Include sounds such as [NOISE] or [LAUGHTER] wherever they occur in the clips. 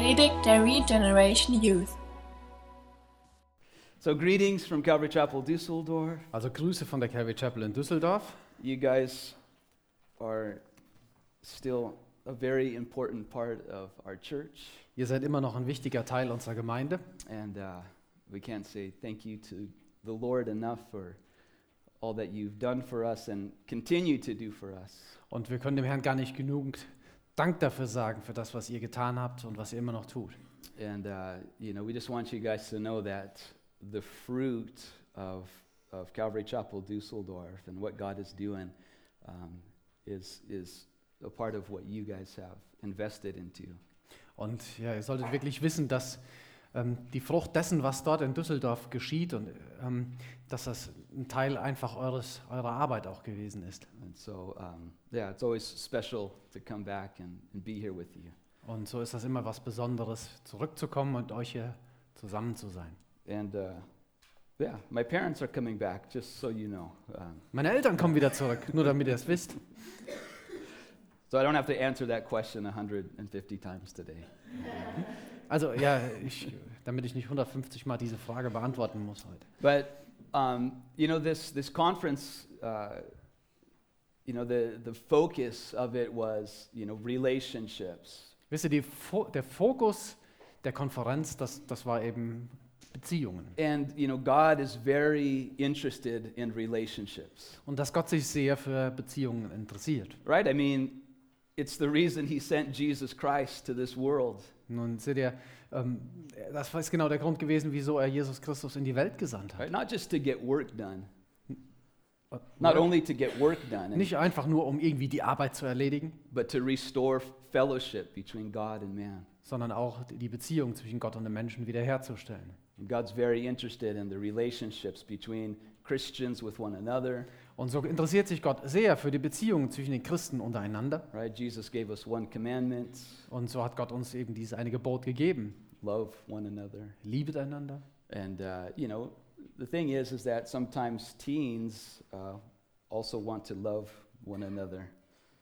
Predigt der Regeneration Youth. So, greetings from Calvary Chapel, Dusseldorf. Also Grüße von der Calvary Chapel in Düsseldorf. You guys are still a very important part of our church, Ihr seid immer noch ein wichtiger Teil unserer Gemeinde. and uh, we can't say thank you to the Lord enough for all that you've done for us and continue to do for us. Und wir können dem Herrn gar nicht genug Dank dafür sagen, für das, was ihr getan habt und was ihr immer noch tut. And uh, you know, we just want you guys to know that the fruit of of Calvary Chapel, Dusseldorf, and what God is doing um, is is a part of what you guys have invested into. Und ja, ihr solltet wirklich wissen, dass die Frucht dessen, was dort in Düsseldorf geschieht, und ähm, dass das ein Teil einfach eures, eurer Arbeit auch gewesen ist. And so, um, yeah, it's always special to come back and, and be here with you. Und so ist das immer was Besonderes, zurückzukommen und euch hier zusammen zu sein. And uh, yeah, my parents are coming back, just so you know. Um, Meine Eltern kommen wieder zurück, nur damit ihr es wisst. so I don't have to answer that question 150 times today. [LAUGHS] Also ja, ich, damit ich nicht 150 Mal diese Frage beantworten muss heute. But um, you know, this this conference, uh, you know, the the focus of it was you know relationships. Wisst ihr, Fo der Fokus der Konferenz, das, das war eben Beziehungen. And you know, God is very interested in relationships, Und dass Gott sich sehr für Beziehungen interessiert. right? I mean, it's the reason He sent Jesus Christ to this world. Nun seht ihr, ähm, das ist genau der Grund gewesen, wieso er Jesus Christus in die Welt gesandt hat. Right? Not just to get work done, not only to get work done, Nicht einfach nur, um irgendwie die Arbeit zu erledigen, but to restore fellowship between God and man. sondern auch die Beziehung zwischen Gott und den Menschen wiederherzustellen. And God's very interested in the relationships between Christians with one another. Und so interessiert sich Gott sehr für die Beziehungen zwischen den Christen untereinander. Right? Jesus gave us one commandment: Und so hat Gott uns eben dieses eine Gebot gegeben. love one another. Liebet einander. And uh, you know, the thing is, is that sometimes teens uh, also want to love one another.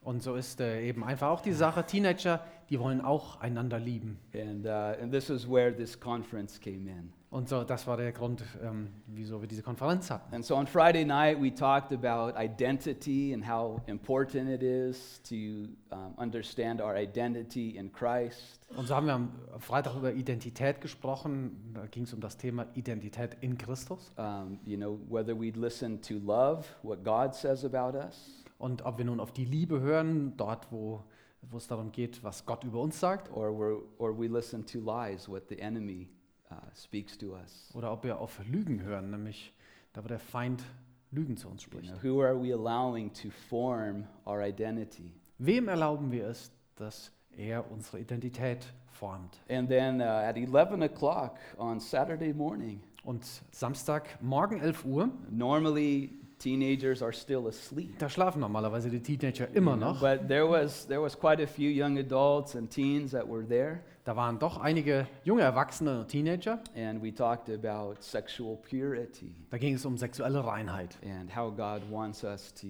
Und so ist äh, eben einfach auch die Sache, Teenager, die wollen auch einander lieben. And uh, and this is where this conference came in. Und so, das war der Grund, ähm, wieso wir diese Konferenz hatten. And so on Friday night, we talked about identity and how important it is to um, understand our identity in Christ. Und so haben wir am Freitag über Identität gesprochen. Da ging es um das Thema Identität in Christus. Um, you know, whether we'd listen to love, what God says about us, Und ob wir nun auf die Liebe hören, dort, wo, wo es darum geht, was Gott über uns sagt, or, or we listen to lies, what the enemy uh, speaks to us. oder ob wir auf Lügen hören, nämlich da, wo der Feind Lügen zu uns You spricht. know, who are we allowing to form our identity? Wem erlauben wir es, dass er unsere Identität formt? And then uh, at 11 o'clock on Saturday morning, Und Samstagmorgen 11 Uhr, normally teenagers are still asleep. da schlafen normalerweise die Teenager immer you noch. But there was, there was quite a few young adults and teens that were there, Da waren doch einige junge Erwachsene und Teenager. and we talked about sexual purity Da ging es um sexuelle Reinheit and how God wants us to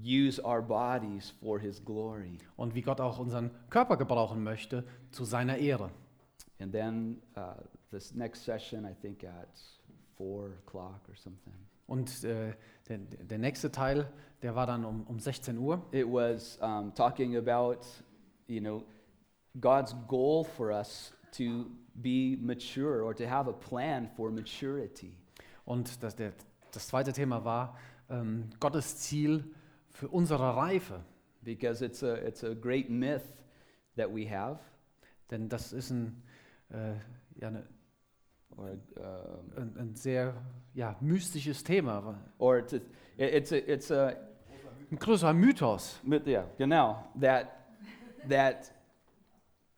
use our bodies for His glory. und wie Gott auch unseren Körper gebrauchen möchte zu seiner Ehre. And then uh, this next session, I think at four o'clock or something, Und äh, der, der nächste Teil, der war dann um, um 16 Uhr. it was um, talking about, you know, God's goal for us to be mature or to have a plan for maturity. Und das, der, das zweite Thema war ähm, Gottes Ziel für unsere Reife. Because it's a, it's a great myth that we have, Denn das ist ein, äh, ja, eine, or, um, ein, ein sehr ja, mystisches Thema. or to, it- it's a, it's a, Ein größerer Mythos. Mit- Yeah, genau. That that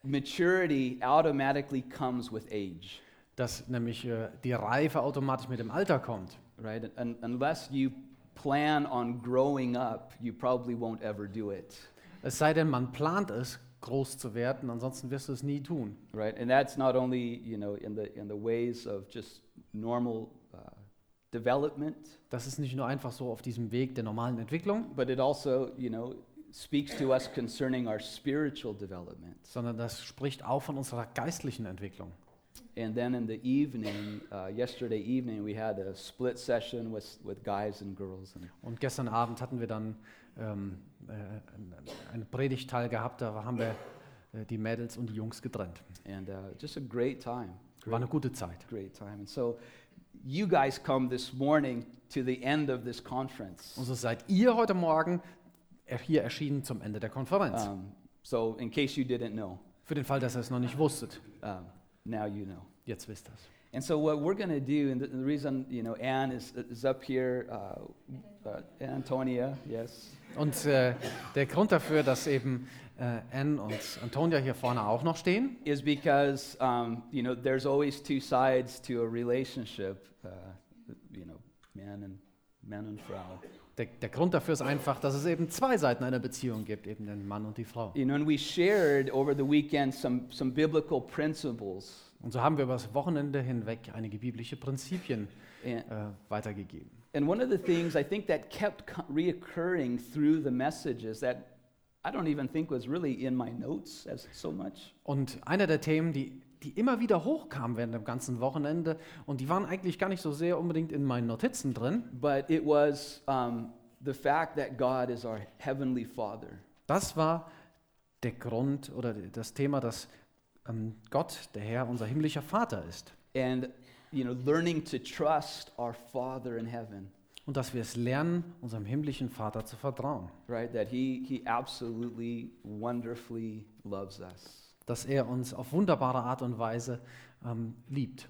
maturity automatically comes with age, Dass nämlich äh, die Reife automatisch mit dem Alter kommt. right? Un- unless you plan on growing up, you probably won't ever do it, Es sei denn, man plant es, groß zu werden, ansonsten wirst du es nie tun. right? And that's not only you know in the in the ways of just normal uh, development, Das ist nicht nur einfach so auf diesem Weg der normalen Entwicklung, but it also you know speaks to us concerning our spiritual development. sondern das spricht auch von unserer geistlichen Entwicklung. And then in the evening, uh, yesterday evening, we had a split session with, with guys and girls. And Und gestern Abend hatten wir dann ähm, äh, ein- einen Predigtteil gehabt, da haben wir äh, die Mädels und die Jungs getrennt. and uh, just a great time. War eine gute Zeit. Great time. And so you guys come this morning to the end of this conference. Und so seid ihr heute Morgen hier erschienen zum Ende der Konferenz. Um, so in case you didn't know, Für den Fall, dass ihr es noch nicht wusstet. um, now you know. Jetzt wisst ihr es. And so what we're going to do, and the, the reason you know Anne is, is up here, uh, uh, Antonia, yes, Und äh, der Grund dafür, dass eben äh, Anne und Antonia hier vorne auch noch stehen, is because um, you know there's always two sides to a relationship. Uh, you know, man and man and Frau. Der, der Grund dafür ist einfach, dass es eben zwei Seiten einer Beziehung gibt, eben den Mann und die Frau. You know, and we shared over the weekend some some biblical principles. Und so haben wir über das Wochenende hinweg einige biblische Prinzipien And, äh, weitergegeben. and one of the things I think that kept reoccurring through the messages that I don't even think was really in my notes as so much. Und einer der Themen, die, die immer wieder hochkamen während dem ganzen Wochenende, und die waren eigentlich gar nicht so sehr unbedingt in meinen Notizen drin, But it was um, the fact that God is our heavenly Father. das war der Grund oder das Thema, dass ähm, Gott, der Herr, unser himmlischer Vater ist. And, you know, learning to trust our Father in heaven, Und dass wir es lernen, unserem himmlischen Vater zu vertrauen. right? That He, he absolutely, wonderfully loves us. Dass er uns auf wunderbare Art und Weise ähm, liebt.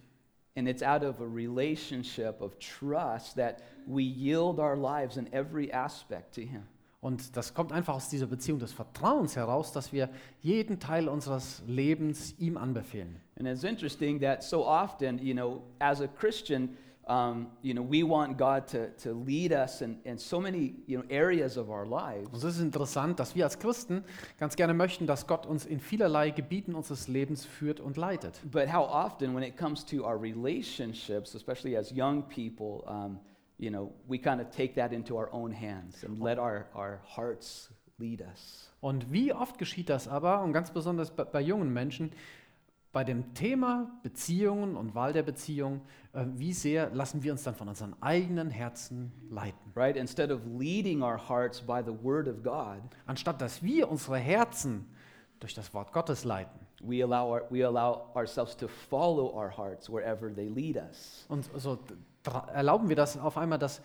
And it's out of a relationship of trust that we yield our lives in every aspect to Him. Und das kommt einfach aus dieser Beziehung des Vertrauens heraus, dass wir jeden Teil unseres Lebens ihm anbefehlen. And it's interesting that so often, you know, as a Christian, um, you know, we want God to, to lead us in, in so many, you know, areas of our lives. Und es ist interessant, dass wir als Christen ganz gerne möchten, dass Gott uns in vielerlei Gebieten unseres Lebens führt und leitet. But how often, when it comes to our relationships, especially as young people, um, you know, we kind of take that into our own hands and let our, our hearts lead us. Und wie oft geschieht das aber, und ganz besonders bei, bei jungen Menschen, bei dem Thema Beziehungen und Wahl der Beziehung, äh, wie sehr lassen wir uns dann von unseren eigenen Herzen leiten? Right? Instead of leading our hearts by the Word of God, Anstatt dass wir unsere Herzen durch das Wort Gottes leiten. we allow, our, we allow ourselves to follow our hearts wherever they lead us. Und so erlauben wir das auf einmal, dass,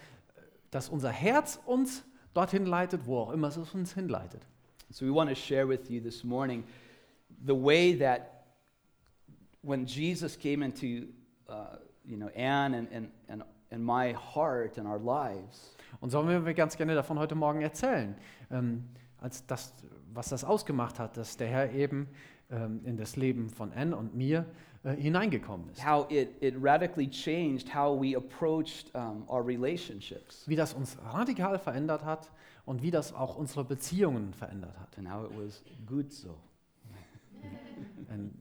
dass unser Herz uns dorthin leitet, wo auch immer es uns hinleitet. So we want to share with you this morning the way that when Jesus came into, uh, you know, Anne and, and, and, and my heart and our lives, Und so wollen wir ganz gerne davon heute Morgen erzählen, ähm, als das, was das ausgemacht hat, dass der Herr eben ähm, in das Leben von Anne und mir äh, hineingekommen ist. how it, it radically changed how we approached um, our relationships Wie das uns radikal verändert hat und wie das auch unsere Beziehungen verändert hat. and how it was good so [LAUGHS] And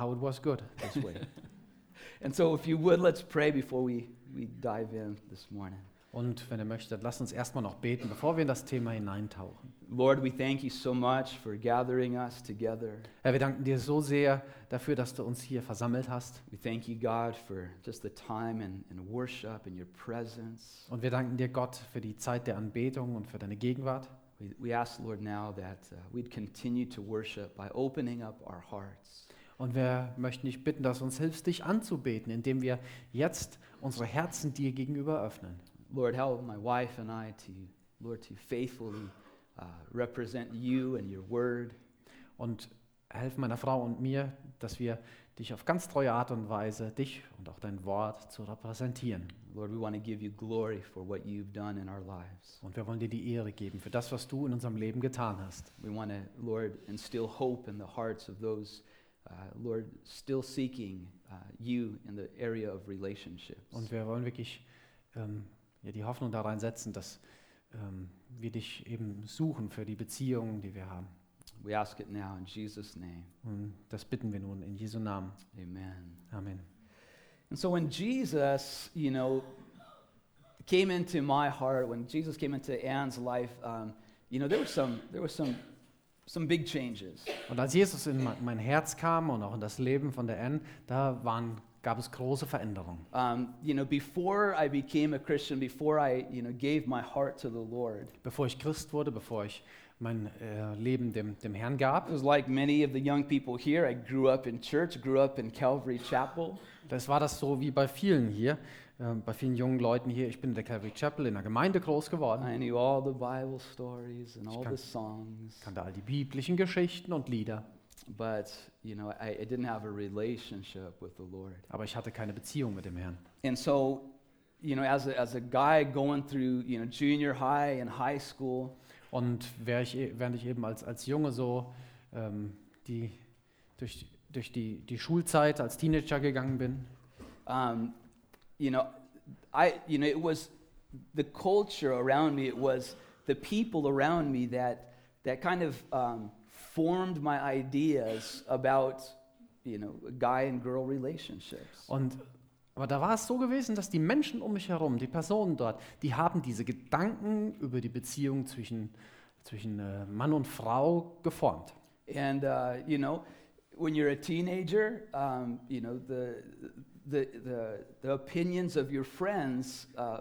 how it was good this way. [LAUGHS] and so if you would let's pray before we, we dive in this morning Und wenn ihr möchtet, lasst uns erstmal noch beten, bevor wir in das Thema hineintauchen. lord we thank you so much for gathering us together Herr, wir danken dir so sehr dafür, dass du uns hier versammelt hast. we thank you god for just the time and, and worship and your presence Und wir danken dir, Gott, für die Zeit der Anbetung und für deine Gegenwart. We, we ask, Lord, now that uh, we'd continue to worship by opening up our hearts. Und wir möchten dich bitten, dass du uns hilfst, dich anzubeten, indem wir jetzt unsere Herzen dir gegenüber öffnen. Lord, help my wife and I to, Lord, to faithfully uh, represent you and your word. Und helf meiner Frau und mir, dass wir dich auf ganz treue Art und Weise, dich und auch dein Wort zu repräsentieren. Lord, we want to give you glory for what you've done in our lives. Und wir wollen dir die Ehre geben für das, was du in unserem Leben getan hast. We want to, Lord, instill hope in the hearts of those, Lord, still seeking uh, you in the area of relationships. Und wir wollen wirklich ähm, ja, die Hoffnung da reinsetzen, dass ähm, wir dich eben suchen für die Beziehungen, die wir haben. We ask it now in Jesus' name. Und das bitten wir nun in Jesu Namen. Amen. Amen. And so when Jesus, you know, came into my heart, when Jesus came into Anne's life, um, you know, there was some, there was some, some big changes. Und als Jesus in mein- Herz kam und auch in das Leben von der Anne, da waren, gab es große Veränderungen. Um, you know, before I became a Christian, before I, you know, gave my heart to the Lord, Bevor ich Christ wurde, bevor ich mein äh, Leben dem, dem Herrn gab, it was like many of the young people here. I grew up in church, grew up in Calvary Chapel. das war das so wie bei vielen hier, äh, bei vielen jungen Leuten hier. Ich bin in der Calvary Chapel in der Gemeinde groß geworden, I knew all the Bible stories and all kann- the songs, kannte all die biblischen Geschichten und Lieder, but you know, I, I didn't have a relationship with the Lord. aber ich hatte keine Beziehung mit dem Herrn. And so, you know, as a, as a guy going through, you know, junior high and high school, Und während ich, e- während ich eben als, als Junge so ähm, die, durch, durch die, die Schulzeit als Teenager gegangen bin, um, you know, I, you know, it was the culture around me. It was the people around me that that kind of um, formed my ideas about, you know, guy and girl relationships. Und aber da war es so gewesen, dass die Menschen um mich herum, die Personen dort, die haben diese Gedanken über die Beziehung zwischen, zwischen äh, Mann und Frau geformt. And uh, you know, when you're a teenager, um, you know the, the the the opinions of your friends uh,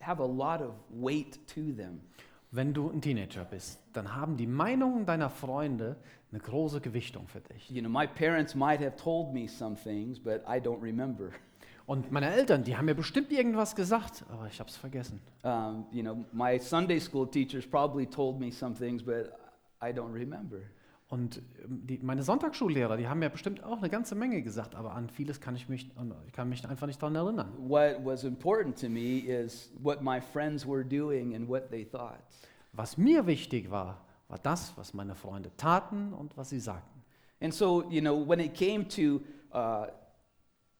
have a lot of weight to them. Wenn du ein Teenager bist, dann haben die Meinungen deiner Freunde eine große Gewichtung für dich. You know, my parents might have told me some things, but I don't remember. Und meine Eltern, die haben mir bestimmt irgendwas gesagt, aber ich habe es vergessen. Um, you know, my Sunday school teachers probably told me some things, but I don't remember. Und ähm, die, meine Sonntagsschullehrer, die haben mir bestimmt auch eine ganze Menge gesagt, aber an vieles kann ich mich, ich kann mich einfach nicht daran erinnern. What was important to me is what my friends were doing and what they thought. Was mir wichtig war, war das, was meine Freunde taten und was sie sagten. And so, you know, when it came to uh,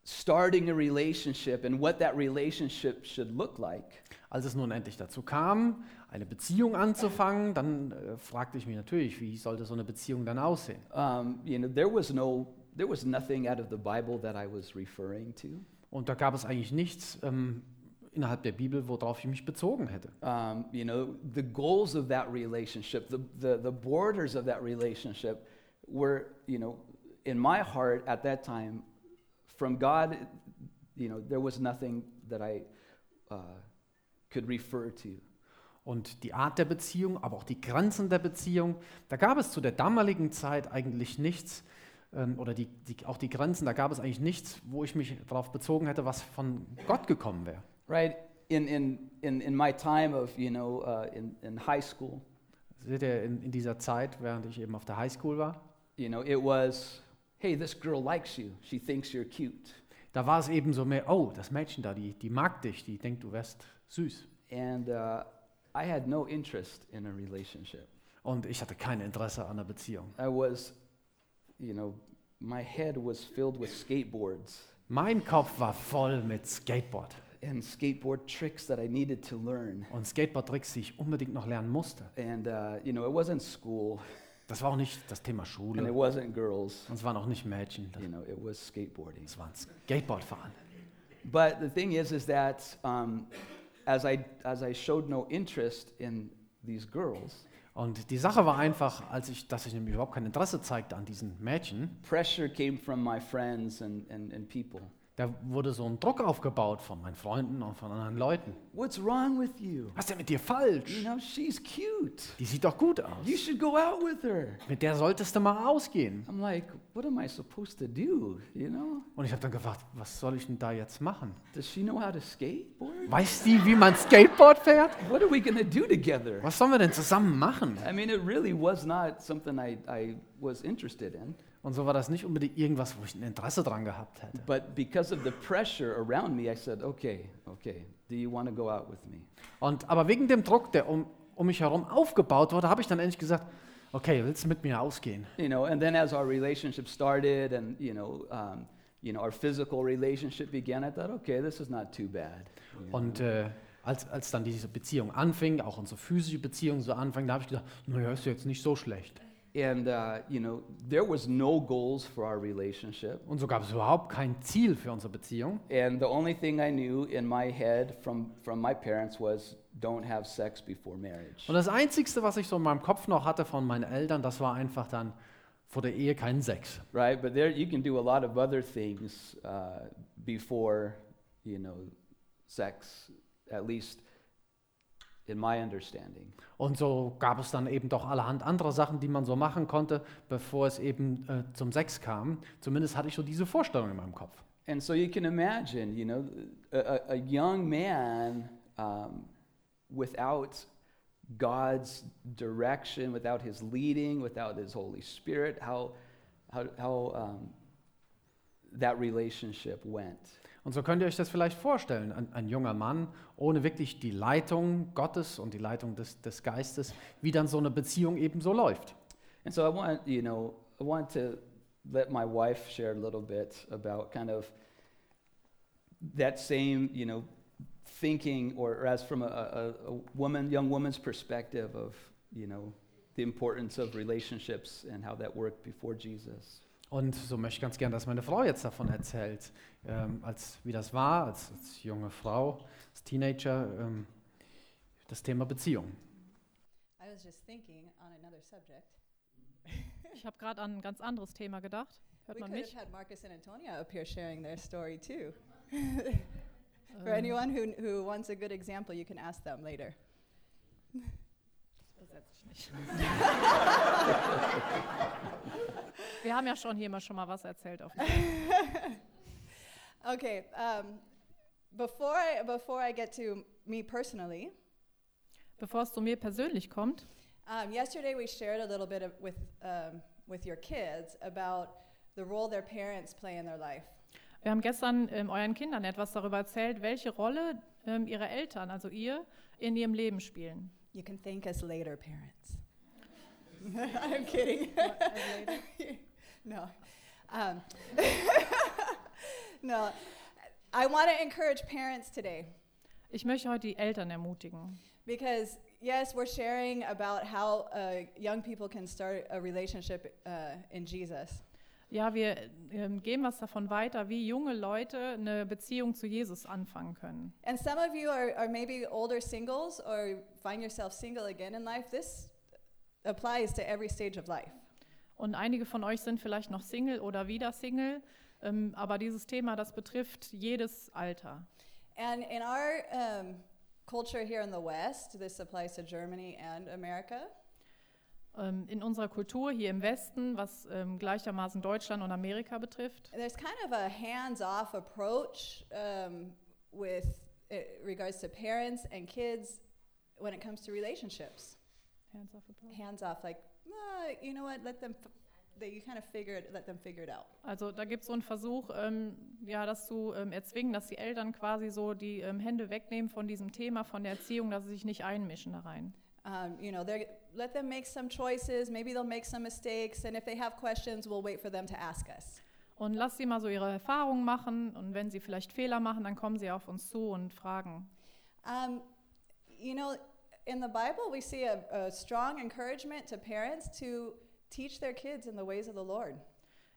starting a relationship and what that relationship should look like, Als es nun endlich dazu kam, eine Beziehung anzufangen, dann äh, fragte ich mich natürlich, wie sollte so eine Beziehung dann aussehen? um, you know, there was no, there was nothing out of the Bible that I was referring to. Und da gab es eigentlich nichts ähm, innerhalb der Bibel, worauf ich mich bezogen hätte. Um, you know, the goals of that relationship, the, the, the borders of that relationship were, you know, in my heart at that time, from God, you know, there was nothing that I uh, could refer to. Und die Art der Beziehung, aber auch die Grenzen der Beziehung, da gab es zu der damaligen Zeit eigentlich nichts, ähm, oder die, die, auch die Grenzen, da gab es eigentlich nichts, wo ich mich darauf bezogen hätte, was von Gott gekommen wäre. Right? In, in, in, in my time of, you know, uh, in, in high school, Seht ihr, in, in dieser Zeit, während ich eben auf der Highschool war, you know, it was, hey, this girl likes you. She thinks you're cute. da war es eben so mehr, oh, das Mädchen da, die, die mag dich, die denkt, du wärst süß. And uh, I had no interest in a relationship. Und ich hatte kein Interesse an einer Beziehung. I was, you know, my head was filled with skateboards Mein Kopf war voll mit Skateboard and skateboard tricks that I needed to learn. und Skateboard-Tricks, die ich unbedingt noch lernen musste. And, uh, you know, it wasn't school Das war auch nicht das Thema and it Schule wasn't girls. und es waren auch nicht Mädchen, das, You know, it was skateboarding. es waren Skateboardfahren. But the thing is, is that um, as, I, as I showed no interest in these girls, Und die Sache war einfach, als ich, dass ich nämlich überhaupt kein Interesse zeigte an diesen Mädchen, pressure came from my friends and, and, and people. Da wurde so ein Druck aufgebaut von meinen Freunden und von anderen Leuten. What's wrong with you? Was ist denn mit dir You falsch? know, she's cute. Die sieht doch gut aus. You should go out with her. Mit der solltest du mal ausgehen. I'm like, what am I supposed to do? You know? Und ich habe dann gefragt, was soll ich denn da jetzt machen? Does she know how to skateboard? Weiß die, wie man Skateboard fährt? What are we to do together? Was sollen wir denn zusammen machen? I mean, it really was not something I, I was interested in. Und so war das nicht unbedingt irgendwas, wo ich ein Interesse dran gehabt hätte. But because of the pressure around me, I said, okay, okay, do you want to go out with me? Und, aber wegen dem Druck, der um, um mich herum aufgebaut wurde, habe ich dann endlich gesagt, okay, willst du mit mir ausgehen? You know, and then as our relationship started and, you know, um, you know, our physical relationship began, I thought, okay, this is not too bad. Und äh, als, als dann diese Beziehung anfing, auch unsere physische Beziehung so anfing, da habe ich gedacht, naja, ist jetzt nicht so schlecht. And, uh, you know, there was no goals for our relationship. Und so gab es überhaupt kein Ziel für unsere Beziehung. And the only thing I knew in my head from, from my parents was don't have sex before marriage. Und das Einzige, was ich so in meinem Kopf noch hatte von meinen Eltern, das war einfach dann vor der Ehe keinen Sex. Right? But there you can do a lot of other things uh, before, you know, sex, at least in my understanding. Und so gab es dann eben doch allerhand anderer Sachen, die man so machen konnte, bevor es eben äh, zum Sex kam. Zumindest hatte ich so diese Vorstellung in meinem Kopf. And so you can imagine, you know, a- a young man um, without God's direction, without his leading, without his Holy Spirit, how, how, how um, that relationship went. Und so könnt ihr euch das vielleicht vorstellen, ein, ein junger Mann ohne wirklich die Leitung Gottes und die Leitung des, des Geistes, wie dann so eine Beziehung eben so läuft. And so I want, you know, I want to let my wife share a little bit about kind of that same, you know, thinking, or, as from a, a, a woman, young woman's perspective of, you know, the importance of relationships and how that worked before Jesus. Und so möchte ich ganz gern, dass meine Frau jetzt davon erzählt, ähm, als, wie das war, als, als junge Frau, als Teenager, ähm, das Thema Beziehung. I was just thinking on another subject. [LAUGHS] Ich habe gerade an ein ganz anderes Thema gedacht. Hört we man mich? Marcus and Antonia up here sharing their story too. [LAUGHS] For Ähm, anyone who, who wants a good example, you can ask them later. [LAUGHS] setze ich nicht. [LAUGHS] Wir haben ja schon hier mal schon mal was erzählt. Auf [LAUGHS] Okay, um, before, I, before I get to me personally, Bevor es zu mir persönlich kommt, um, yesterday we shared a little bit of, with, um, with your kids about the role their parents play in their life. wir haben gestern ähm, euren Kindern etwas darüber erzählt, welche Rolle ähm, ihre Eltern, also ihr, in ihrem Leben spielen. You can thank us later, parents. [LAUGHS] I'm kidding. [LAUGHS] no. Um, [LAUGHS] no. I want to encourage parents today Ich möchte heute die Eltern ermutigen. because, yes, we're sharing about how uh, young people can start a relationship uh, in Jesus. Ja, wir ähm, geben was davon weiter, wie junge Leute eine Beziehung zu Jesus anfangen können. And some of you are, are maybe older singles or find yourself single again in life. This applies to every stage of life. Und einige von euch sind vielleicht noch Single oder wieder Single, ähm, aber dieses Thema, das betrifft jedes Alter. And in our um, culture here in the West, this applies to Germany and America. Ähm, in unserer Kultur hier im Westen, was ähm, gleichermaßen Deutschland und Amerika betrifft, There's kind of a hands-off approach um, with uh, regards to parents and kids when it comes to relationships. Hands-off, like, "Ah, you know what? Let them. They, you kind of figure it. Let them figure it out. Also da gibt es so einen Versuch, ähm, ja, das zu ähm, erzwingen, dass die Eltern quasi so die ähm, Hände wegnehmen von diesem Thema, von der Erziehung, dass sie sich nicht einmischen da rein. Um, you know, let them make some choices. Maybe they'll make some mistakes, and if they have questions, we'll wait for them to ask us. Und lass sie mal so ihre Erfahrungen machen und wenn sie vielleicht Fehler machen, dann kommen sie auf uns zu und fragen. Um, you know, in the Bible, we see a, a strong encouragement to parents to teach their kids in the ways of the Lord.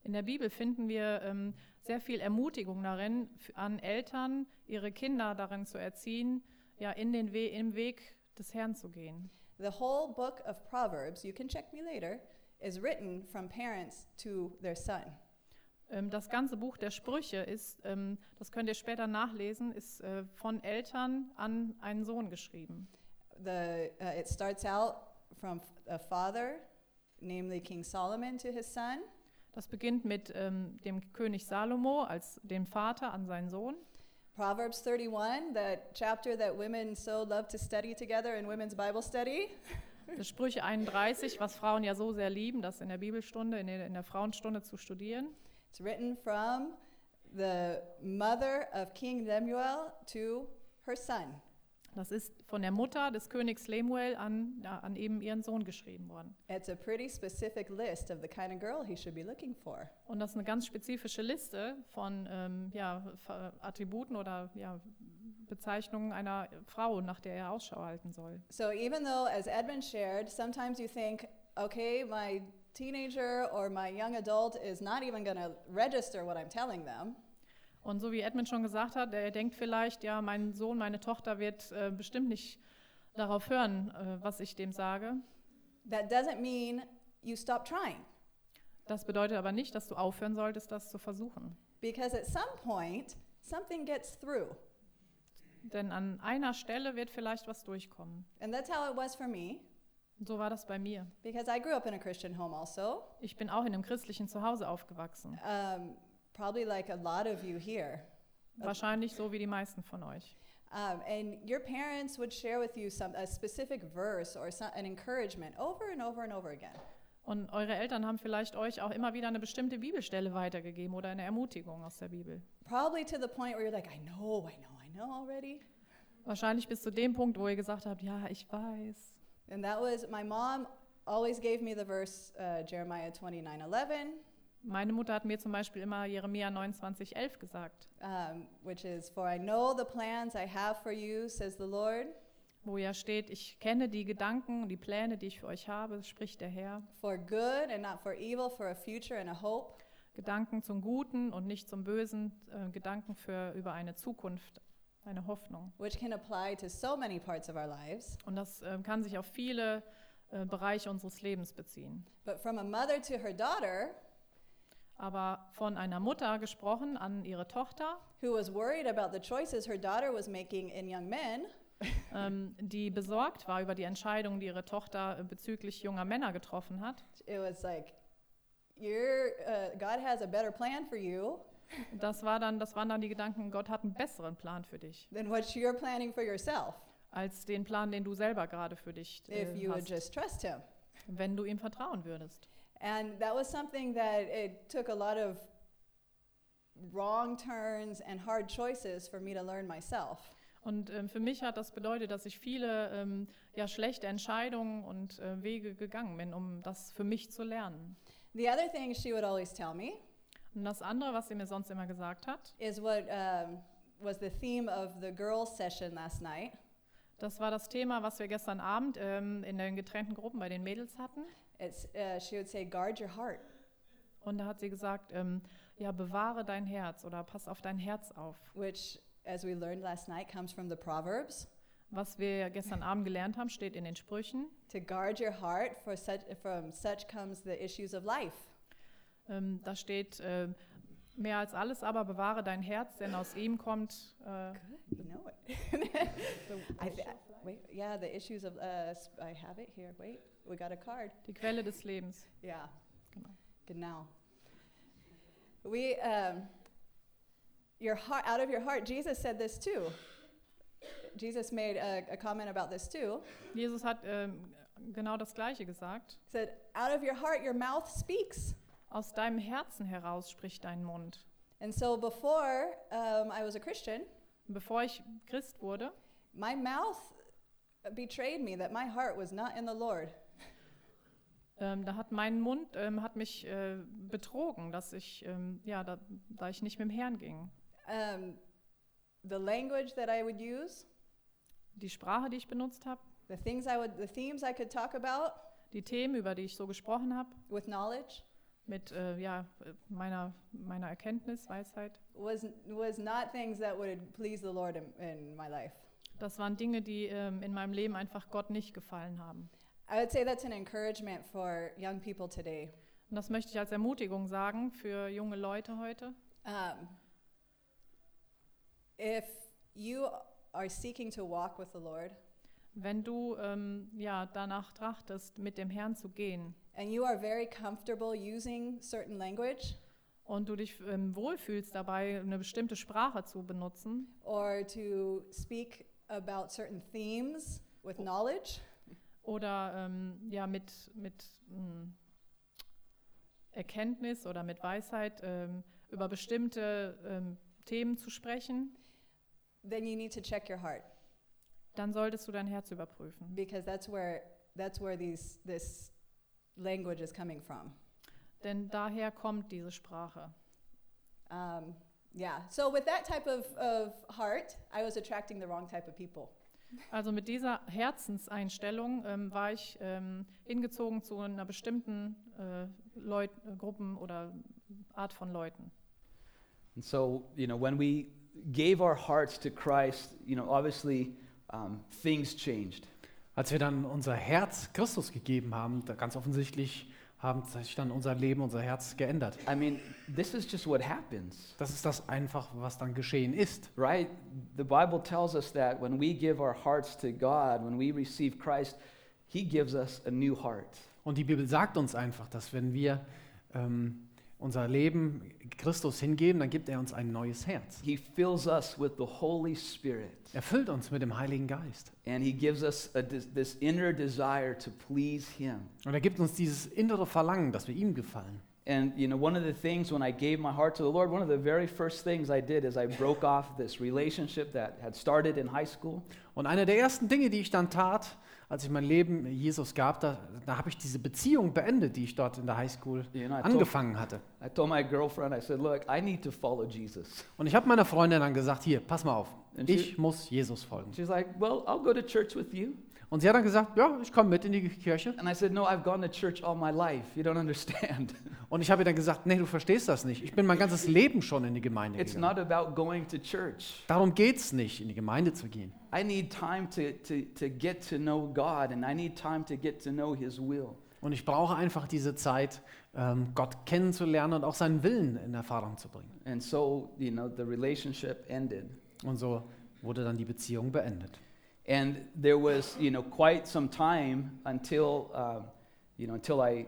In der Bibel finden wir ähm, sehr viel Ermutigung darin, an Eltern, ihre Kinder darin zu erziehen, ja, in den We im Weg des Herrn zu gehen. The whole book of Proverbs, you can check me later, is written from parents to their son. Ähm, das ganze Buch der Sprüche ist, ähm, das könnt ihr später nachlesen, ist äh, von Eltern an einen Sohn geschrieben. The, uh, it starts out from a father, namely King Solomon, to his son. Das beginnt mit ähm, dem König Salomo als dem Vater an seinen Sohn. Proverbs 31, that chapter that women so love to study together in women's Bible study. [LAUGHS] Das Sprüche 31, was Frauen ja so sehr lieben, das in der Bibelstunde, in der, in der Frauenstunde zu studieren. It's written from the mother of King Lemuel to her son. Das ist von der Mutter des Königs Lemuel an, ja, an eben ihren Sohn geschrieben worden. It's a pretty specific list of the kind of girl he should be looking for. Und das ist eine ganz spezifische Liste von ähm, ja, Ver- Attributen oder ja, Bezeichnungen einer Frau, nach der er Ausschau halten soll. So even though, as Edmund shared, sometimes you think, okay, my teenager or my young adult is not even going to register what I'm telling them. Und so wie Edmund schon gesagt hat, er denkt vielleicht, ja, mein Sohn, meine Tochter wird äh, bestimmt nicht darauf hören, äh, was ich dem sage. That doesn't mean you stop trying. Das bedeutet aber nicht, dass du aufhören solltest, das zu versuchen. Because at some point, something gets through. Denn an einer Stelle wird vielleicht was durchkommen. And that's how it was for me. So war das bei mir. Because I grew up in a Christian home also. Ich bin auch in einem christlichen Zuhause aufgewachsen. Um, probably like a lot of you here. Wahrscheinlich so wie die meisten von euch. Um, and your parents would share with you some, a specific verse or some, an encouragement over and over and over again. Und eure Eltern haben vielleicht euch auch immer wieder eine bestimmte Bibelstelle weitergegeben oder eine Ermutigung aus der Bibel. Probably to the point where you're like, I know, I know, I know already. Wahrscheinlich bis zu dem Punkt, wo ihr gesagt habt, ja, ich weiß. And that was, my mom always gave me the verse uh, Jeremiah 29 11, Meine Mutter hat mir zum Beispiel immer Jeremia 29,11 gesagt, um, which is, For I know the plans I have for you, says the Lord, wo ja steht, ich kenne die Gedanken und die Pläne, die ich für euch habe, spricht der Herr. for good and not for evil, for a future and a hope. Gedanken zum Guten und nicht zum Bösen, äh, Gedanken für über eine Zukunft, eine Hoffnung. which can apply to so many parts of our lives. Und das äh, kann sich auf viele äh, Bereiche unseres Lebens beziehen. But from a mother to her daughter, Aber von einer Mutter gesprochen an ihre Tochter, who was worried about the choices her daughter was making in young men, ähm, die besorgt war über die Entscheidung, die ihre Tochter bezüglich junger Männer getroffen hat. it was like, You're, uh, God has a better plan for you Das, war dann, das waren dann die Gedanken, Gott hat einen besseren Plan für dich, than what you're planning for yourself als den Plan, den du selber gerade für dich if äh, you would hast, just trust Him. wenn du ihm vertrauen würdest. And that was something that it took a lot of wrong turns and hard choices for me to learn myself. Und ähm, für mich hat das bedeutet, dass ich viele ähm, ja, schlechte Entscheidungen und äh, Wege gegangen bin, um das für mich zu lernen. The other thing she would always tell me Und das andere, was sie mir sonst immer gesagt hat, is what um, was the theme of the girls' session last night. das war das Thema, was wir gestern Abend ähm, in den getrennten Gruppen bei den Mädels hatten. Uh, she would say, guard your heart. Und da hat sie gesagt, ähm, ja, bewahre dein Herz oder pass auf dein Herz auf. which, as we learned last night, comes from the Proverbs. Was wir gestern Abend gelernt haben, steht in den Sprüchen. To guard your heart, for such, from such comes the issues of life. Ähm, da steht, äh, mehr als alles aber bewahre dein Herz, denn aus ihm kommt You know it. [LAUGHS] I th- wait, yeah, the issues of, uh, s- I have it here. Wait, we got a card. die Quelle des Lebens. Yeah. Genau. Genau. We, um, your heart, out of your heart, Jesus said this too. Jesus made a, a comment about this too. Jesus hat ähm, genau das Gleiche gesagt. He said, out of your heart, your mouth speaks. Aus deinem Herzen heraus spricht dein Mund. And so before um, I was a Christian, bevor ich Christ wurde, my mouth betrayed me that my heart was not in the Lord. ähm, da hat mein Mund ähm, hat mich äh, betrogen, dass ich ähm, ja, da, da ich nicht mit dem Herrn ging. Um, the language that I would use, Die Sprache, die ich benutzt habe, the things I would, the themes I could talk about die Themen, über die ich so gesprochen habe, with knowledge mit äh, ja, meiner, meiner Erkenntnis, Weisheit, was was not things that would please the Lord in, in my life. das waren Dinge, die ähm, in meinem Leben einfach Gott nicht gefallen haben. I would say that's an encouragement for young people today. Und das möchte ich als Ermutigung sagen für junge Leute heute. Um, if you are seeking to walk with the Lord Wenn du ähm, ja, danach trachtest, mit dem Herrn zu gehen. And you are very comfortable using certain language? Und du dich ähm, wohlfühlst dabei, eine bestimmte Sprache zu benutzen? Or to speak about certain themes with knowledge, oder ähm, ja, mit, mit mh, Erkenntnis oder mit Weisheit ähm, über bestimmte ähm, Themen zu sprechen, then you need to check your heart dann solltest du dein Herz überprüfen. because that's where that's where these this language is coming from. Denn daher kommt diese Sprache. Um, yeah. So with that type of, of heart, I was attracting the wrong type of people. Also mit dieser Herzenseinstellung ähm, war ich ähm, hingezogen zu einer bestimmten äh, Leut äh, Gruppen oder Art von Leuten. And so, you know, when we gave our hearts to Christ, you know, obviously um, things changed. Als wir dann unser Herz Christus gegeben haben, da ganz offensichtlich haben sich dann unser Leben, unser Herz geändert. I mean, this is just what happens, Das ist das einfach, was dann geschehen ist. right? The Bible tells us that when we give our hearts to God, when we receive Christ, He gives us a new heart. Und die Bibel sagt uns einfach, dass wenn wir ähm, unser Leben Christus hingeben, dann gibt er uns ein neues Herz. He fills us with the Holy Spirit, Er füllt uns mit dem Heiligen Geist. and He gives us a, this inner desire to please Him. Und er gibt uns dieses innere Verlangen, dass wir ihm gefallen. And you know, one of the things when I gave my heart to the Lord, one of the very first things I did is I broke off this relationship that had started in high school. Und eine der ersten Dinge, die ich dann tat, als ich mein Leben Jesus gab, da, da habe ich diese Beziehung beendet, die ich dort in der Highschool I told, angefangen hatte. I told my girlfriend, I said, "Look, I need to follow Jesus." Und ich habe meiner Freundin dann gesagt, hier, pass mal auf, ich muss Jesus folgen. She's like, "Well, I'll go to church with you." Und sie hat dann gesagt, ja, ich komme mit in die Kirche. And I said, "No, I've gone to church all my life. You don't understand. [LAUGHS] Und ich habe ihr dann gesagt, nee, du verstehst das nicht. Ich bin mein ganzes Leben schon in die Gemeinde It's gegangen. not about going to church. Darum geht es nicht, in die Gemeinde zu gehen. I need time to, to, to get to know God, and I need time to get to know His will." Und ich brauche einfach diese Zeit, ähm, Gott kennenzulernen und auch seinen Willen in Erfahrung zu bringen. And so, you know, the relationship ended. Und so wurde dann die Beziehung beendet. And there was, you know, quite some time until, um, you know, until I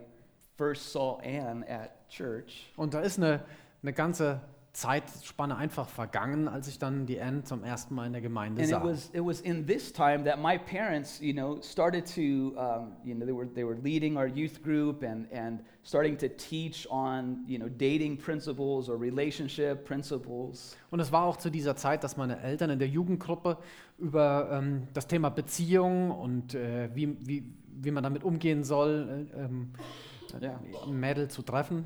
first saw Anne at church. Und da ist eine, eine ganze Zeitspanne einfach vergangen, als ich dann die Anne zum ersten Mal in der Gemeinde And it sah. was, it was in this time that my parents, you know, started to, um, you know, they were, they were leading our youth group and, and starting to teach on, you know, dating principles or relationship principles. Und es war auch zu dieser Zeit, dass meine Eltern in der Jugendgruppe über ähm, das Thema Beziehung und äh, wie, wie, wie man damit umgehen soll, äh, ähm, ein Mädel zu treffen.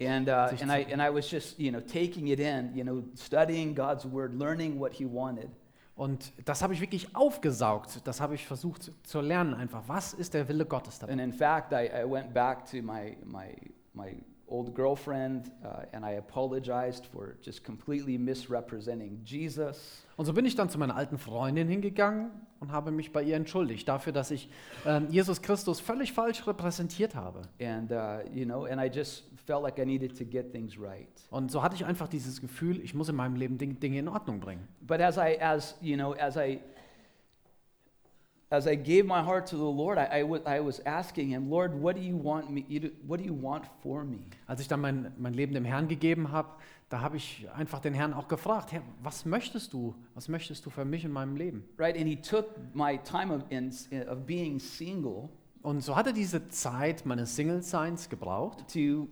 And, uh, and, I, and I was just, you know, taking it in, you know, studying God's word, learning what he wanted. Und das habe ich wirklich aufgesaugt. Das habe ich versucht zu lernen einfach. Was ist der Wille Gottes dabei? And in fact, I, I went back to my, my, my old girlfriend uh, and I apologized for just completely misrepresenting Jesus. Und so bin ich dann zu meiner alten Freundin hingegangen und habe mich bei ihr entschuldigt dafür, dass ich ähm, Jesus Christus völlig falsch repräsentiert habe. And, uh, you know, and I just felt like I needed to get things right. Und so hatte ich einfach dieses Gefühl, ich muss in meinem Leben Ding- Dinge in Ordnung bringen. But as I, as, you know, as I, as I gave my heart to the Lord, I, I, I was asking him, Lord, what do you want me, what do you want for me? Als ich dann mein, mein Leben dem Herrn gegeben habe, da habe ich einfach den Herrn auch gefragt, Herr, was möchtest du? Was möchtest du für mich in meinem Leben? Right? And he took my time of, in, of being single Und so hat er diese Zeit meines Single-Seins gebraucht, to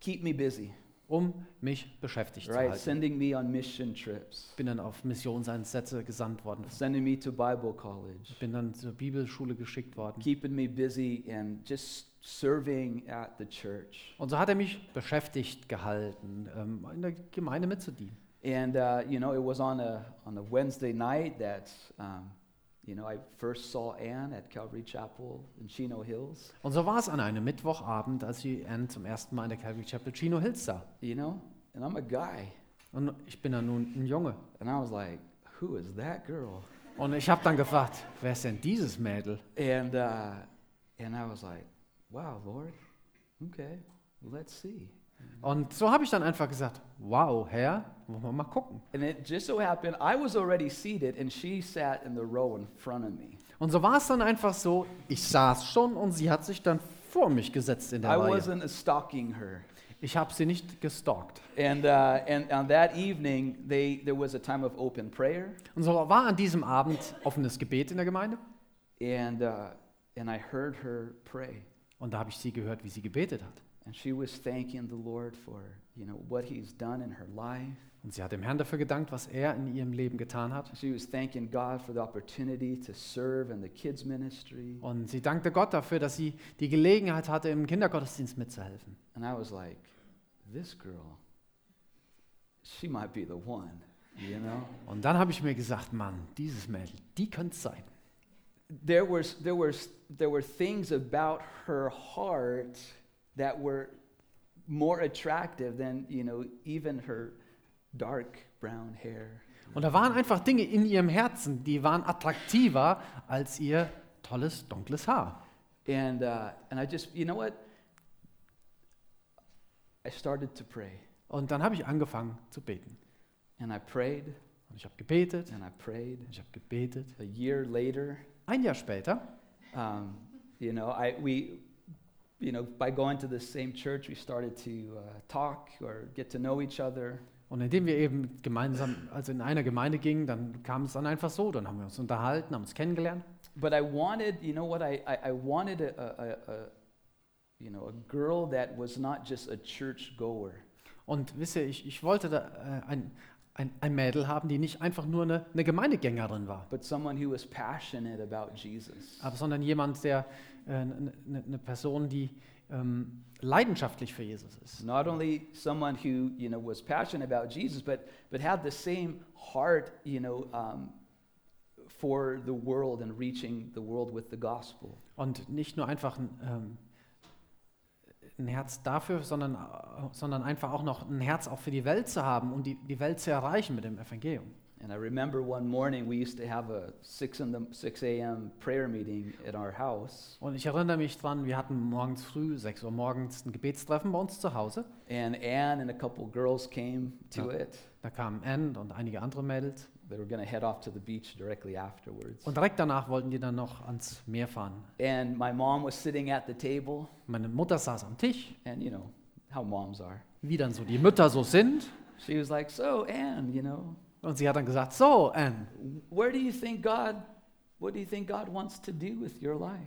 keep me busy, um mich beschäftigt zu right? halten. Sending me on mission trips, bin dann auf Missionseinsätze gesandt worden. sending me to Bible college, Bin dann zur Bibelschule geschickt worden. keeping me busy and just serving at the church. Und so hat er mich beschäftigt gehalten, ähm, in der Gemeinde mitzudienen. And uh, you know, it was on a on a Wednesday night that um, Und so war es an einem Mittwochabend, als ich Anne zum ersten Mal in der Calvary Chapel Chino Hills sah. You know, and I'm a guy, Und ich bin dann nun ein Junge. and I was like, "Who is that girl?" Und ich habe dann gefragt, wer ist denn dieses Mädel? And uh, and I was like, "Wow, Lord, okay, let's see." Und so habe ich dann einfach gesagt, wow, Herr, wollen wir mal gucken. And it just so happened I was already seated, and she sat in the row in front of me. Und so war es dann einfach so, ich saß schon und sie hat sich dann vor mich gesetzt in der I Reihe. wasn't stalking her. Ich habe sie nicht gestalkt. And, uh, and on that evening, they, there was a time of open prayer. Und so war an diesem Abend offenes Gebet in der Gemeinde. And, uh, and I heard her pray. Und da habe ich sie gehört, wie sie gebetet hat. And she was thanking the Lord for, you know, what he's done in her life. Und sie hat dem Herrn dafür gedankt, was er in ihrem Leben getan hat. She was thanking God for the opportunity to serve in the kids ministry. Und sie dankte Gott dafür, dass sie die Gelegenheit hatte, im Kindergottesdienst mitzuhelfen. And I was like, this girl, she might be the one, you know? Und dann habe ich mir gesagt, Mann, dieses Mädel, die könnte sein. There was, there, was, there were things about her heart that were more attractive than, you know, even her dark brown hair. Und da waren einfach Dinge in ihrem Herzen, die waren attraktiver als ihr tolles, dunkles Haar. And, uh, and I just, you know what? I started to pray. Und dann habe ich angefangen zu beten. And I prayed, Und ich habe gebetet, and I prayed. ich habe gebetet. A year later, Ein Jahr später, um, you know, I, we, you know, by going to the same church, we started to uh, talk or get to know each other. und indem wir eben gemeinsam, also in einer Gemeinde gingen, dann kam es dann einfach so, dann haben wir uns unterhalten, haben uns kennengelernt. But I wanted, you know what, I, I, I wanted a, a, a, you know, a girl that was not just a church goer. Und wisst ihr, ich, ich wollte da äh, ein, ein, ein Mädel haben, die nicht einfach nur eine, eine Gemeindegängerin war, but someone who was passionate about Jesus. aber sondern jemand, der eine, eine Person, die ähm, leidenschaftlich für Jesus ist. Not only someone who, you know, was passionate about Jesus, but, but had the same heart, you know, um, for the world and reaching the world with the gospel. Und nicht nur einfach ein, ähm, ein Herz dafür, sondern, äh, sondern einfach auch noch ein Herz auch für die Welt zu haben und die, die Welt zu erreichen mit dem Evangelium. And I remember one morning we used to have a 6 in the 6 a.m. prayer meeting at our house. Und ich erinnere mich dran, wir hatten morgens früh, 6 Uhr morgens, ein Gebetstreffen bei uns zu Hause. And Ann and a couple girls came to it. Da kamen Ann und einige andere Mädels. They were going to head off to the beach directly afterwards. Und direkt danach wollten die dann noch ans Meer fahren. And my mom was sitting at the table, Meine Mutter saß am Tisch, and you know how moms are. wie dann so die Mütter so sind. She was like, So, Ann, you know, Und sie hat dann gesagt, so Ann, where do you think God, what do you think God wants to do with your life?